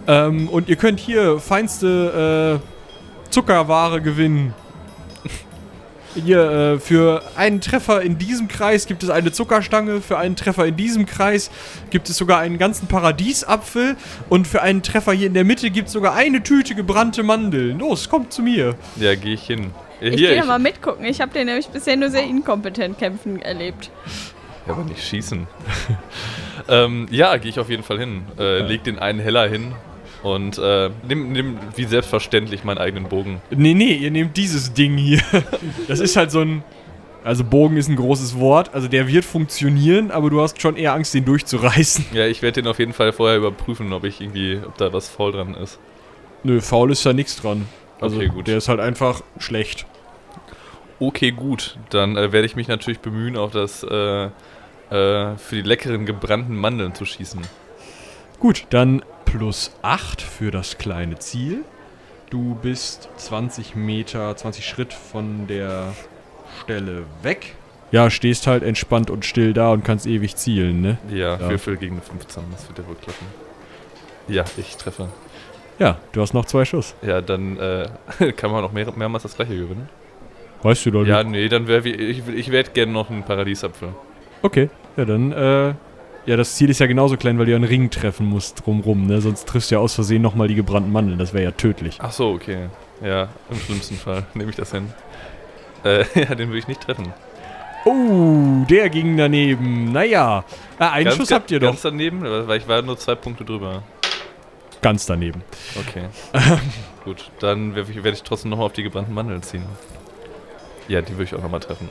Ähm, und ihr könnt hier feinste äh, Zuckerware gewinnen. Hier, äh, für einen Treffer in diesem Kreis gibt es eine Zuckerstange, für einen Treffer in diesem Kreis gibt es sogar einen ganzen Paradiesapfel und für einen Treffer hier in der Mitte gibt es sogar eine Tüte gebrannte Mandeln. Los, kommt zu mir. Ja, gehe ich hin. Äh, Ich Hier, gehe mal mitgucken. Ich habe den nämlich bisher nur sehr inkompetent kämpfen erlebt. Ja, aber nicht schießen. [laughs] ähm, ja, gehe ich auf jeden Fall hin. Äh, leg den einen Heller hin und äh, nimm, nimm wie selbstverständlich meinen eigenen Bogen. Nee, nee, ihr nehmt dieses Ding hier. [laughs] Das ist halt so ein. Also Bogen ist ein großes Wort, also der wird funktionieren, aber du hast schon eher Angst, den durchzureißen. Ja, ich werde den auf jeden Fall vorher überprüfen, ob ich irgendwie, ob da was faul dran ist. Nö, faul ist da nichts dran. Also Okay, gut. der ist halt einfach schlecht. Okay, gut. Dann äh, werde ich mich natürlich bemühen, auf das äh, äh, für die leckeren gebrannten Mandeln zu schießen. Gut, dann plus 8 für das kleine Ziel. Du bist 20 Meter, 20 Schritt von der Stelle weg. Ja, stehst halt entspannt und still da und kannst ewig zielen, ne? Ja, Ja. Würfel gegen eine 15, das wird ja wohl klappen. Ja, ich treffe. Ja, du hast noch zwei Schuss. Ja, dann äh, [laughs] kann man auch mehr, mehrmals das gleiche gewinnen. Weißt du doch Ja, nicht. nee, dann wäre ich, ich werde gerne noch einen Paradiesapfel. Okay, ja dann, äh, ja, das Ziel ist ja genauso klein, weil du ja einen Ring treffen musst drumrum, ne? Sonst triffst du ja aus Versehen nochmal die gebrannten Mandeln. Das wäre ja tödlich. Ach so, okay. Ja, im schlimmsten Fall [laughs] nehme ich das hin. Äh, [laughs] ja, den würde ich nicht treffen. Oh, der ging daneben. Naja, äh, einen Ganz- Schuss habt ihr doch. Ganz daneben, weil ich war nur zwei Punkte drüber. Ganz daneben. Okay. [laughs] Gut, dann werde ich, werd ich trotzdem nochmal auf die gebrannten Mandeln ziehen. Ja, die würde ich auch nochmal treffen.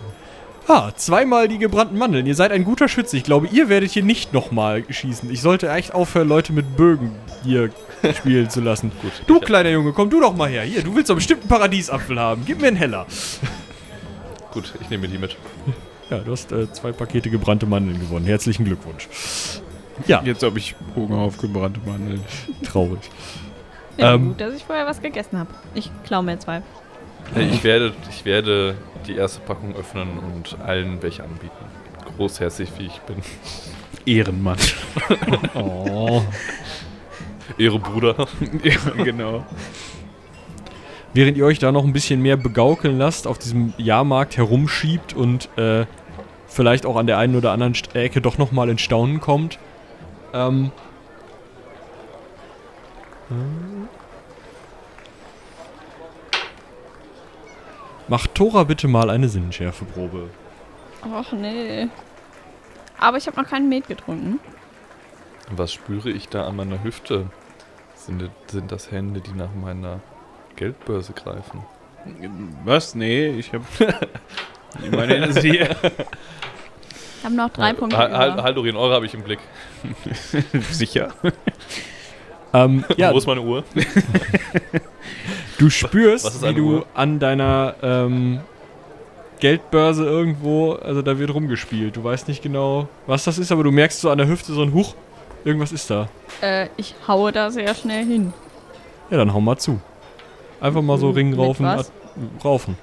Ah, zweimal die gebrannten Mandeln. Ihr seid ein guter Schütze. Ich glaube, ihr werdet hier nicht nochmal schießen. Ich sollte echt aufhören, Leute mit Bögen hier [laughs] spielen zu lassen. Gut. Du, kleiner Junge, komm du doch mal her. Hier, du willst doch bestimmt einen Paradiesapfel haben. Gib mir einen Heller. Gut, ich nehme die mit. Ja, du hast äh, zwei Pakete gebrannte Mandeln gewonnen. Herzlichen Glückwunsch. Ja, Jetzt habe ich Hunger auf gebrannte Mandeln. [laughs] traurig. Ja, Ähm. gut, dass ich vorher was gegessen habe. Ich klaue mir zwei. Äh, Ich werde, ich werde die erste Packung öffnen und allen welche anbieten. Großherzig wie ich bin. Ehrenmann. [laughs] Oh. Ehre Bruder. [laughs] genau. Während ihr euch da noch ein bisschen mehr begaukeln lasst, auf diesem Jahrmarkt herumschiebt und äh, vielleicht auch an der einen oder anderen Ecke doch nochmal in Staunen kommt, ähm, Macht Tora bitte mal eine Sinnenschärfeprobe. Och nee. Aber ich habe noch keinen Met getrunken. Was spüre ich da an meiner Hüfte? Sind, sind das Hände, die nach meiner Geldbörse greifen? Was? Nee, ich habe [laughs] meine Hände sind hier. Ich habe noch drei Punkte. Hal- Hal- über. Haldorin, eure habe ich im Blick. [laughs] Sicher. Ähm, [laughs] ja, Wo ist meine Uhr? Du spürst, wie du Uhr? an deiner ähm, Geldbörse irgendwo, also da wird rumgespielt. Du weißt nicht genau, was das ist, aber du merkst so an der Hüfte so ein Huch, irgendwas ist da. Äh, ich haue da sehr schnell hin. Ja, dann hau mal zu. Einfach mal so Ring raufen. was? at- raufen.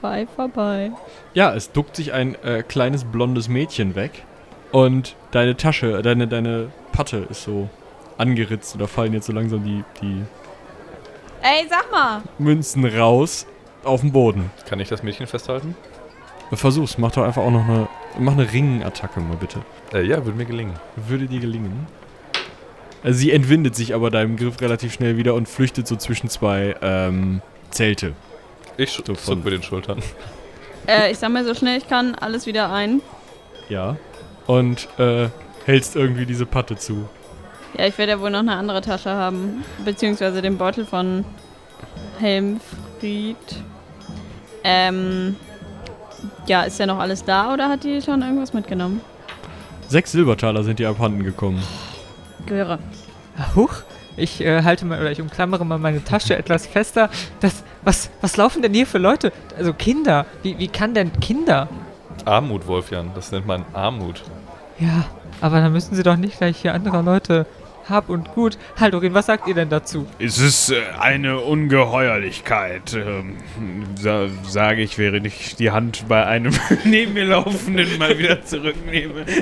Zwei vorbei. Ja, es duckt sich ein äh, kleines blondes Mädchen weg und deine Tasche, deine, deine Patte ist so angeritzt und da fallen jetzt so langsam die, die Ey, sag mal! Münzen raus auf den Boden. Kann ich das Mädchen festhalten? Versuch's, mach doch einfach auch noch eine, mach eine Ringattacke mal bitte. Äh, ja, würde mir gelingen. Würde dir gelingen. Also sie entwindet sich aber deinem Griff relativ schnell wieder und flüchtet so zwischen zwei ähm, Zelte. Ich So zuck mit den Schultern. Äh, ich sammle so schnell ich kann alles wieder ein. Ja. Und äh, hältst irgendwie diese Patte zu. Ja, ich werde ja wohl noch eine andere Tasche haben. Beziehungsweise den Beutel von Helmfried. Ähm. Ja, ist ja noch alles da oder hat die schon irgendwas mitgenommen? Sechs Silbertaler sind dir abhanden gekommen. Göre. Ah, Huch, ich äh, halte mal oder ich umklammere mal meine Tasche etwas fester. Das, was, was laufen denn hier für Leute? Also Kinder. Wie, wie kann denn Kinder? Armut, Wolfjan. Das nennt man Armut. Ja, aber dann müssen sie doch nicht gleich hier anderer Leute hab und gut. Haldorin, was sagt ihr denn dazu? Es ist äh, eine Ungeheuerlichkeit, ähm, sa sage ich, während ich die Hand bei einem [laughs] neben mir laufenden mal wieder zurücknehme. [laughs]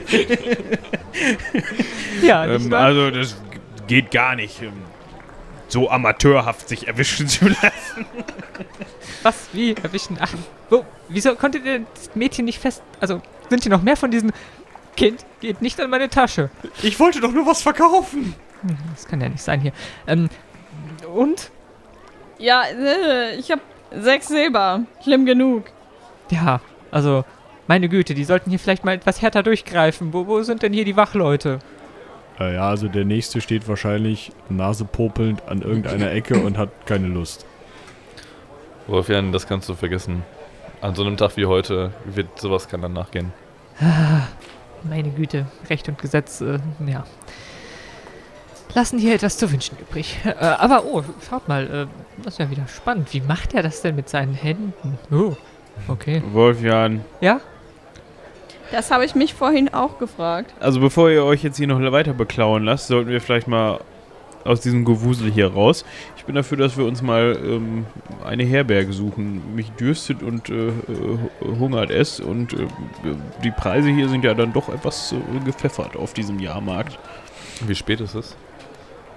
Ja, Ähm, also das geht gar nicht, ähm, so amateurhaft sich erwischen zu lassen. [laughs] Was? Wie? Erwischen? Ach, wo? Wieso konntet ihr das Mädchen nicht fest... Also, sind hier noch mehr von diesen... Kind, geht nicht an meine Tasche. Ich wollte doch nur was verkaufen. Hm, Das kann ja nicht sein hier. Ähm, und? Ja, äh, ich habe sechs Silber. Schlimm genug. Ja, also, meine Güte, die sollten hier vielleicht mal etwas härter durchgreifen. Wo, wo sind denn hier die Wachleute? Äh, ja, also der nächste steht wahrscheinlich nasepopelnd an irgendeiner Ecke und hat keine Lust. Wolfjan, das kannst du vergessen. An so einem Tag wie heute wird sowas kann dann nachgehen. Meine Güte, Recht und Gesetz, äh, ja. Lassen hier etwas zu wünschen übrig. Äh, aber, oh, schaut mal, äh, das ist ja wieder spannend. Wie macht er das denn mit seinen Händen? Oh, okay. Wolfjan, Ja? Das habe ich mich vorhin auch gefragt. also bevor ihr euch jetzt hier noch weiter beklauen lasst, sollten wir vielleicht mal aus diesem Gewusel hier raus. Ich bin dafür, dass wir uns mal ähm, eine Herberge suchen. Mich dürstet und äh, äh, hungert es und äh, die Preise hier sind ja dann doch etwas äh, gepfeffert auf diesem Jahrmarkt. Wie spät ist es?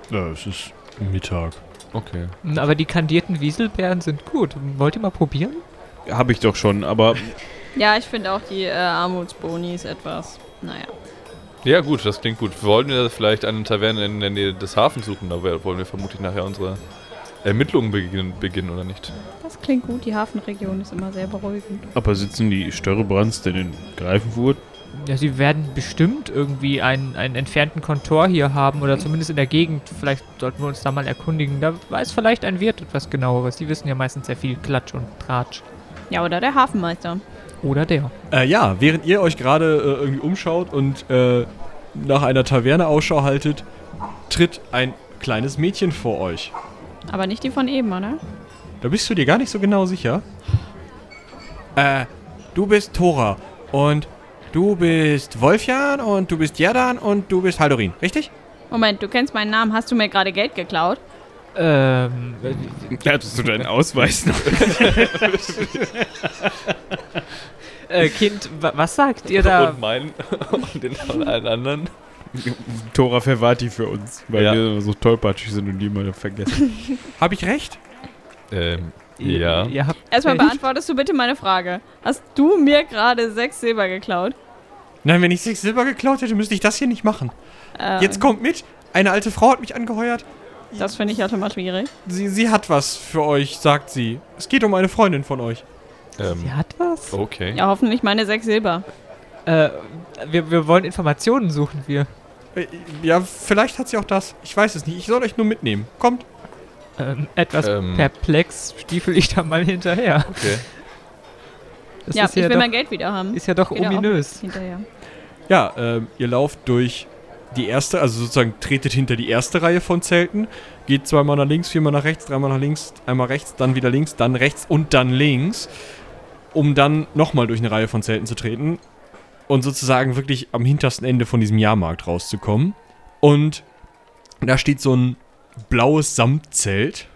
Ja, es ist Mittag. Okay. Aber die kandierten Wieselbeeren sind gut. Wollt ihr mal probieren? habe ich doch schon, aber Ja, ich finde auch die äh, Armutsbonis etwas, naja. Ja, gut, das klingt gut. Wir wollten ja vielleicht eine Taverne in der Nähe des Hafens suchen, da wir- wollen wir vermutlich nachher unsere Ermittlungen beginnen, beginnen oder nicht? Das klingt gut, die Hafenregion ist immer sehr beruhigend. aber sitzen die Störrebrands denn in Greifenfurt? Ja, sie werden bestimmt irgendwie einen, einen entfernten Kontor hier haben oder zumindest in der Gegend. Vielleicht sollten wir uns da mal erkundigen. Da weiß vielleicht ein Wirt etwas genaueres. Die wissen ja meistens sehr viel Klatsch und Tratsch. Ja, oder der Hafenmeister. Oder der. Äh, ja, während ihr euch gerade äh, irgendwie umschaut und äh, nach einer Taverne Ausschau haltet, tritt ein kleines Mädchen vor euch. Aber nicht die von eben, oder? Da bist du dir gar nicht so genau sicher. Äh, du bist Thora und du bist Wolfjan und du bist Jerdan und du bist Haldorin, richtig? Moment, du kennst meinen Namen. Hast du mir gerade Geld geklaut? Ähm, Hattest du deinen Ausweis noch? [laughs] äh, Kind, wa- was sagt ihr da? Und meinen und den von allen anderen. Tora die für uns, weil Ja. wir so tollpatschig sind und die mal vergessen. [laughs] Hab ich recht? Ähm, ja. Ihr habt Erstmal beantwortest du bitte meine Frage. Hast du mir gerade sechs Silber geklaut? Nein, wenn ich sechs Silber geklaut hätte, müsste ich das hier nicht machen. Äh, Jetzt kommt mit. Eine alte Frau hat mich angeheuert. Das finde ich automatisch schwierig. Sie, sie hat was für euch, sagt sie. Es geht um eine Freundin von euch. Ähm, Sie hat was? okay. Ja, hoffentlich meine sechs Silber. Äh, wir, wir wollen Informationen suchen, wir. Äh, Ja, vielleicht hat sie auch das. Ich weiß es nicht. Ich soll euch nur mitnehmen. Kommt. Ähm, etwas Ähm. perplex stiefel ich da mal hinterher. Okay. Das ja, ist ich ja will doch, mein Geld wieder haben. ist ja doch Geht ja ominös. Hinterher. Ja, ähm, ihr lauft durch die erste, also sozusagen tretet hinter die erste Reihe von Zelten, geht zweimal nach links, viermal nach rechts, dreimal nach links, einmal rechts, dann wieder links, dann rechts und dann links, um dann nochmal durch eine Reihe von Zelten zu treten und sozusagen wirklich am hintersten Ende von diesem Jahrmarkt rauszukommen. Und da steht so ein blaues Samtzelt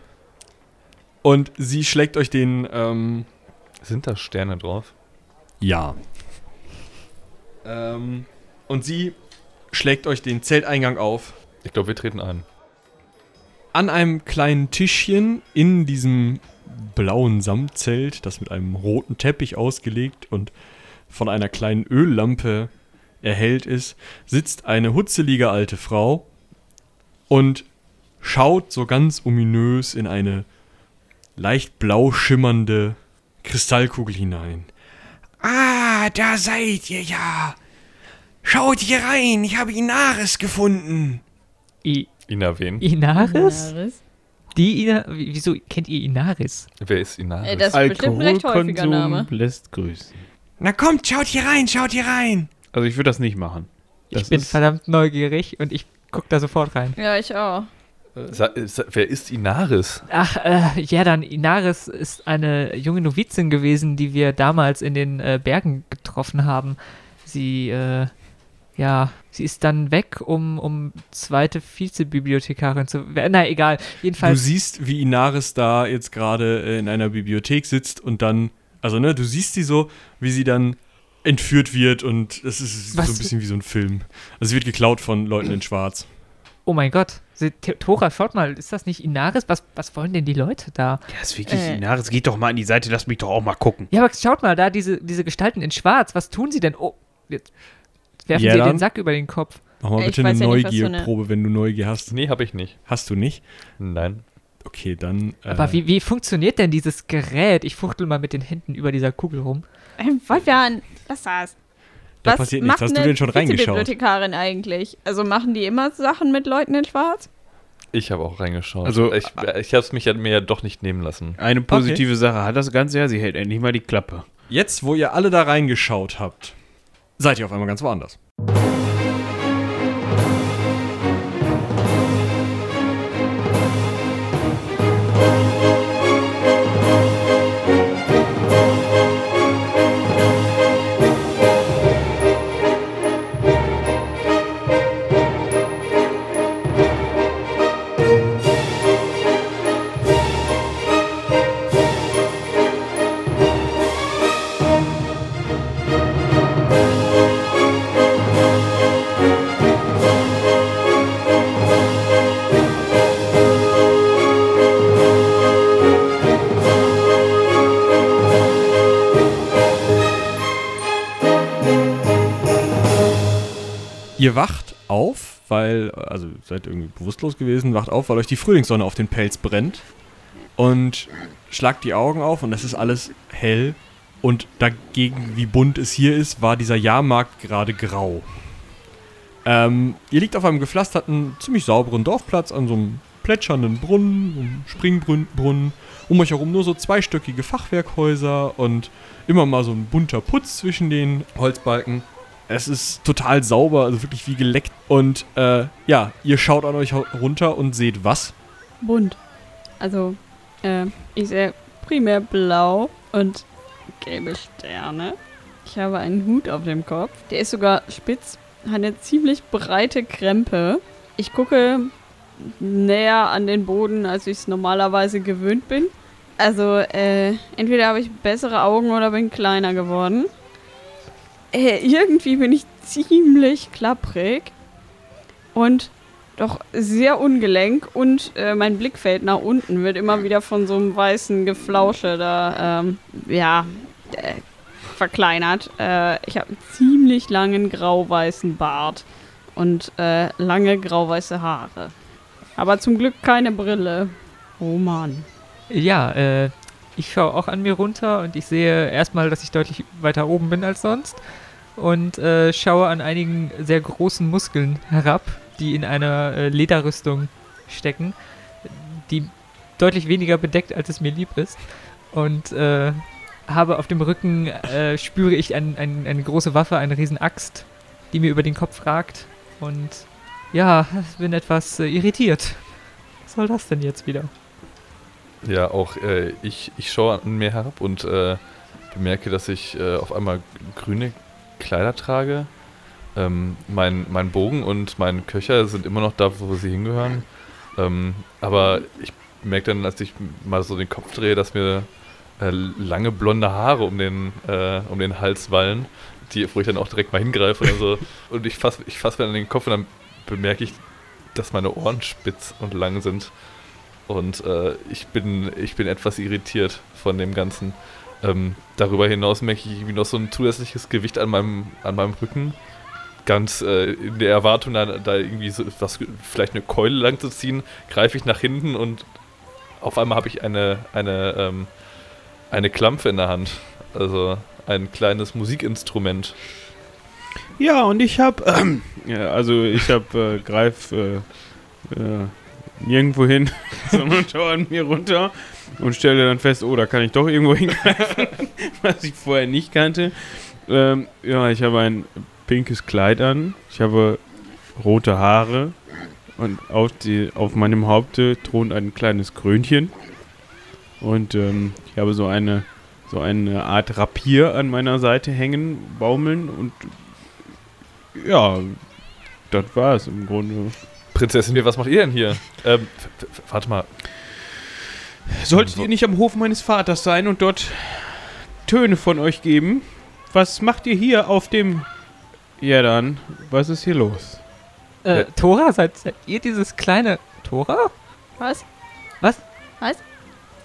und sie schlägt euch den, ähm, Sind da Sterne drauf? ja. Ähm, und sie schlägt euch den Zelteingang auf. Ich glaube, wir treten ein. An einem kleinen Tischchen in diesem blauen Samtzelt, das mit einem roten Teppich ausgelegt und von einer kleinen Öllampe erhellt ist, sitzt eine hutzelige alte Frau und schaut so ganz ominös in eine leicht blau schimmernde Kristallkugel hinein. Ah, da seid ihr ja. Schaut hier rein, ich habe Inaris gefunden. I Ina wen? Inaris? Inaris? Die Ina Wieso kennt ihr Inaris? Wer ist Inaris? Äh, das ist bestimmt ein recht häufiger Name. lässt grüßen. Na kommt, schaut hier rein, schaut hier rein. Also ich würde das nicht machen. Das ich bin ist- verdammt neugierig und ich guck da sofort rein. Ja, ich auch. Sa sa wer ist Inaris? Ach, äh, ja, dann Inaris ist eine junge Novizin gewesen, die wir damals in den äh, Bergen getroffen haben. Sie, äh, ja, sie ist dann weg, um, um zweite Vizebibliothekarin zu werden. Na, egal. Du Jedenfalls. siehst, wie Inaris da jetzt gerade äh, in einer Bibliothek sitzt und dann, also ne, du siehst sie so, wie sie dann entführt wird und es ist Was? so ein bisschen wie so ein Film. Also sie wird geklaut von Leuten in Schwarz. Oh mein Gott. Tora, schaut mal, ist das nicht Inaris? Was, was wollen denn die Leute da? Ja, ist wirklich Äh. Inaris. Geht doch mal an die Seite, lass mich doch auch mal gucken. Ja, aber schaut mal, da diese, diese Gestalten in Schwarz. Was tun sie denn? Oh, jetzt werfen Ja, sie dann. den Sack über den Kopf. Mach mal Ich bitte eine ja für eine- Neugierprobe, wenn du Neugier hast. Nee, habe ich nicht. Hast du nicht? Nein. Okay, dann. Äh, Aber wie, wie funktioniert denn dieses Gerät? Ich fuchtel mal mit den Händen über dieser Kugel rum. Ey, Wolfjan, lass das. Da Was passiert nichts. macht Hast du eine denn schon reingeschaut? Vizebibliothekarin eigentlich? Also machen die immer Sachen mit Leuten in Schwarz? Ich habe auch reingeschaut. Also- ich, ich habe es mich ja, mir ja doch nicht nehmen lassen. Eine positive Sache hat das Ganze ja, sie hält endlich mal die Klappe. Jetzt, wo ihr alle da reingeschaut habt, seid ihr auf einmal ganz woanders. Ihr wacht auf, weil, also seid irgendwie bewusstlos gewesen, wacht auf, weil euch die Frühlingssonne auf den Pelz brennt. Und schlagt die Augen auf und es ist alles hell. Und dagegen, wie bunt es hier ist, war dieser Jahrmarkt gerade grau. Ähm, ihr liegt auf einem gepflasterten, ziemlich sauberen Dorfplatz an so einem plätschernden Brunnen, einem Springbrunnen. Um euch herum nur so zweistöckige Fachwerkhäuser und immer mal so ein bunter Putz zwischen den Holzbalken. Es ist total sauber, also wirklich wie geleckt. Und äh, ja, ihr schaut an euch runter und seht was? Bunt. Also, äh, ich sehe primär blau und gelbe Sterne. Ich habe einen Hut auf dem Kopf. Der ist sogar spitz, hat eine ziemlich breite Krempe. Ich gucke näher an den Boden, als ich es normalerweise gewöhnt bin. Also, äh, entweder habe ich bessere Augen oder bin kleiner geworden. Äh, irgendwie bin ich ziemlich klapprig und doch sehr ungelenk und äh, mein Blickfeld nach unten wird immer wieder von so einem weißen Geflausche da, ähm, ja, äh, verkleinert. Äh, ich habe einen ziemlich langen grau-weißen Bart und äh, lange grau-weiße Haare. Aber zum Glück keine Brille. Oh Mann. Ja, äh, ich schaue auch an mir runter und ich sehe erstmal, dass ich deutlich weiter oben bin als sonst. Und äh, schaue an einigen sehr großen Muskeln herab, die in einer äh, Lederrüstung stecken, die deutlich weniger bedeckt, als es mir lieb ist. Und äh, habe auf dem Rücken, äh, spüre ich ein, ein, eine große Waffe, eine riesen Axt, die mir über den Kopf ragt. Und ja, bin etwas äh, irritiert. Was soll das denn jetzt wieder? Ja, auch äh, ich, ich schaue an mir herab und bemerke, dass ich äh, auf einmal grüne Kleider trage. Ähm, mein, mein Bogen und mein Köcher sind immer noch da, wo sie hingehören. Ähm, aber ich merke dann, als ich mal so den Kopf drehe, dass mir äh, lange blonde Haare um den, äh, um den Hals wallen, die, wo ich dann auch direkt mal hingreife und, so. [laughs] und ich fasse ich fass mir an den Kopf und dann bemerke ich, dass meine Ohren spitz und lang sind. Und äh, ich, bin, ich bin etwas irritiert von dem Ganzen. Ähm, darüber hinaus merke ich irgendwie noch so ein zusätzliches Gewicht an meinem, an meinem Rücken. Ganz äh, in der Erwartung, da, da irgendwie so was, vielleicht eine Keule lang zu ziehen, greife ich nach hinten und auf einmal habe ich eine, eine, ähm, eine Klampfe in der Hand. Also ein kleines Musikinstrument. Ja, und ich habe, ähm, ja, also ich habe, äh, greif äh, äh, nirgendwo hin, [laughs] sondern schaue an mir runter und stelle dann fest, oh, da kann ich doch irgendwo [laughs] hingreifen, was ich vorher nicht kannte. Ähm, ja, ich habe ein pinkes Kleid an, ich habe rote Haare und auf, die, auf meinem Haupte thront ein kleines Krönchen und ähm, ich habe so eine so eine Art Rapier an meiner Seite hängen, baumeln und ja, das war's im Grunde. Prinzessin, was macht ihr denn hier? Ähm, warte mal. Solltet ihr nicht am Hof meines Vaters sein und dort Töne von euch geben? Was macht ihr hier auf dem... Ja dann, was ist hier los? Äh, äh Tora, seid, seid ihr dieses kleine Tora? Was? Was? Was?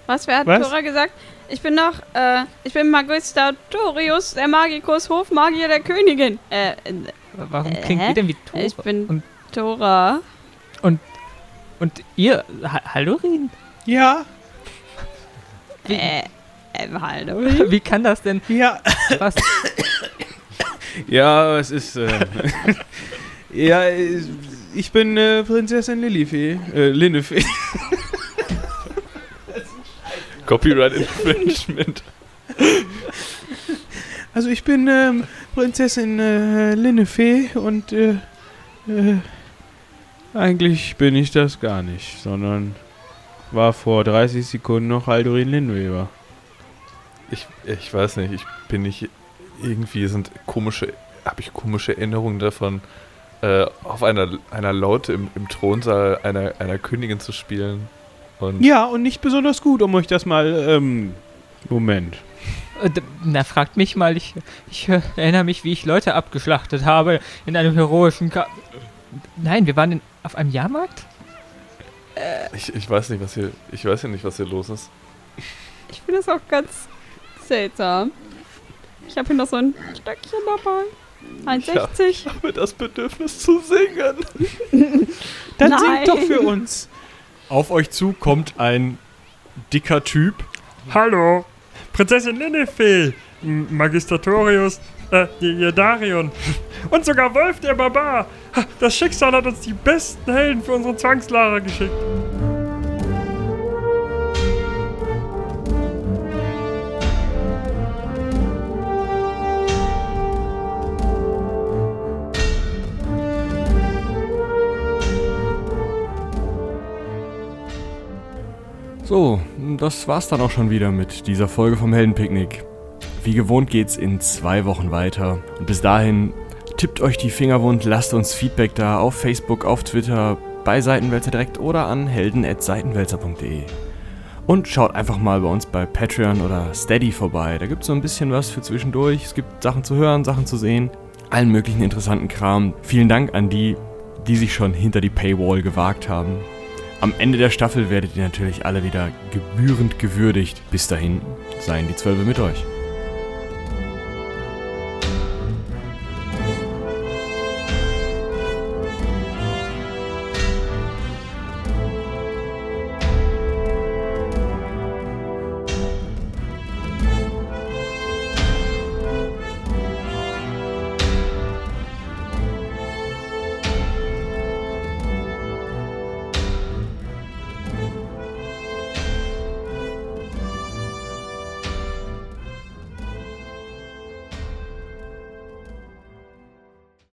Was, wer hat was? Tora gesagt? Ich bin noch, äh, ich bin Magister Torius, der Magikus Hofmagier der Königin. Äh, äh Warum klingt ihr denn wie Tora? Ich bin und, Tora. Und, und ihr, ha Haldorin? Ja. Wie, äh, äh, Haldorin? [laughs] Wie kann das denn? Ja. Was? [coughs] Ja, es ist, äh, [laughs] ja, ich bin äh, Prinzessin Lilifee, äh, Linnefee. [laughs] Copyright Infringement. Also ich bin ähm, Prinzessin äh, Linnefee und äh, äh, eigentlich bin ich das gar nicht, sondern war vor 30 Sekunden noch Aldorin Lindweber. Ich, ich weiß nicht, ich bin nicht irgendwie sind komische, habe ich komische Erinnerungen davon, äh, auf einer, einer Laute im, im Thronsaal einer, einer Königin zu spielen. Und ja, und nicht besonders gut, um euch das mal, ähm, Moment. Äh, na, fragt mich mal, ich, ich äh, erinnere mich, wie ich Leute abgeschlachtet habe in einem heroischen Ka Nein, wir waren in, auf einem Jahrmarkt? Äh, ich, ich weiß nicht, was hier. Ich weiß ja nicht, was hier los ist. Ich finde das auch ganz seltsam. Ich habe hier noch so ein Stöckchen dabei. 1,60. Mit das Bedürfnis zu singen. [laughs] Dann Nein. singt doch für uns. Auf euch zu kommt ein dicker Typ. Hallo, Prinzessin Linnefee, Magistratorius, äh, Darion und sogar Wolf der Barbar. Das Schicksal hat uns die besten Helden für unsere Zwangslager geschickt. So, das war's dann auch schon wieder mit dieser Folge vom Heldenpicknick. Wie gewohnt geht's in zwei Wochen weiter. Und bis dahin tippt euch die Finger wund, lasst uns Feedback da auf Facebook, auf Twitter, bei Seitenwälzer direkt oder an helden.seitenwälzer.de. Und schaut einfach mal bei uns bei Patreon oder Steady vorbei. Da gibt's so ein bisschen was für zwischendurch. Es gibt Sachen zu hören, Sachen zu sehen, allen möglichen interessanten Kram. Vielen Dank an die, die sich schon hinter die Paywall gewagt haben. Am Ende der Staffel werdet ihr natürlich alle wieder gebührend gewürdigt. Bis dahin seien die Zwölfe mit euch.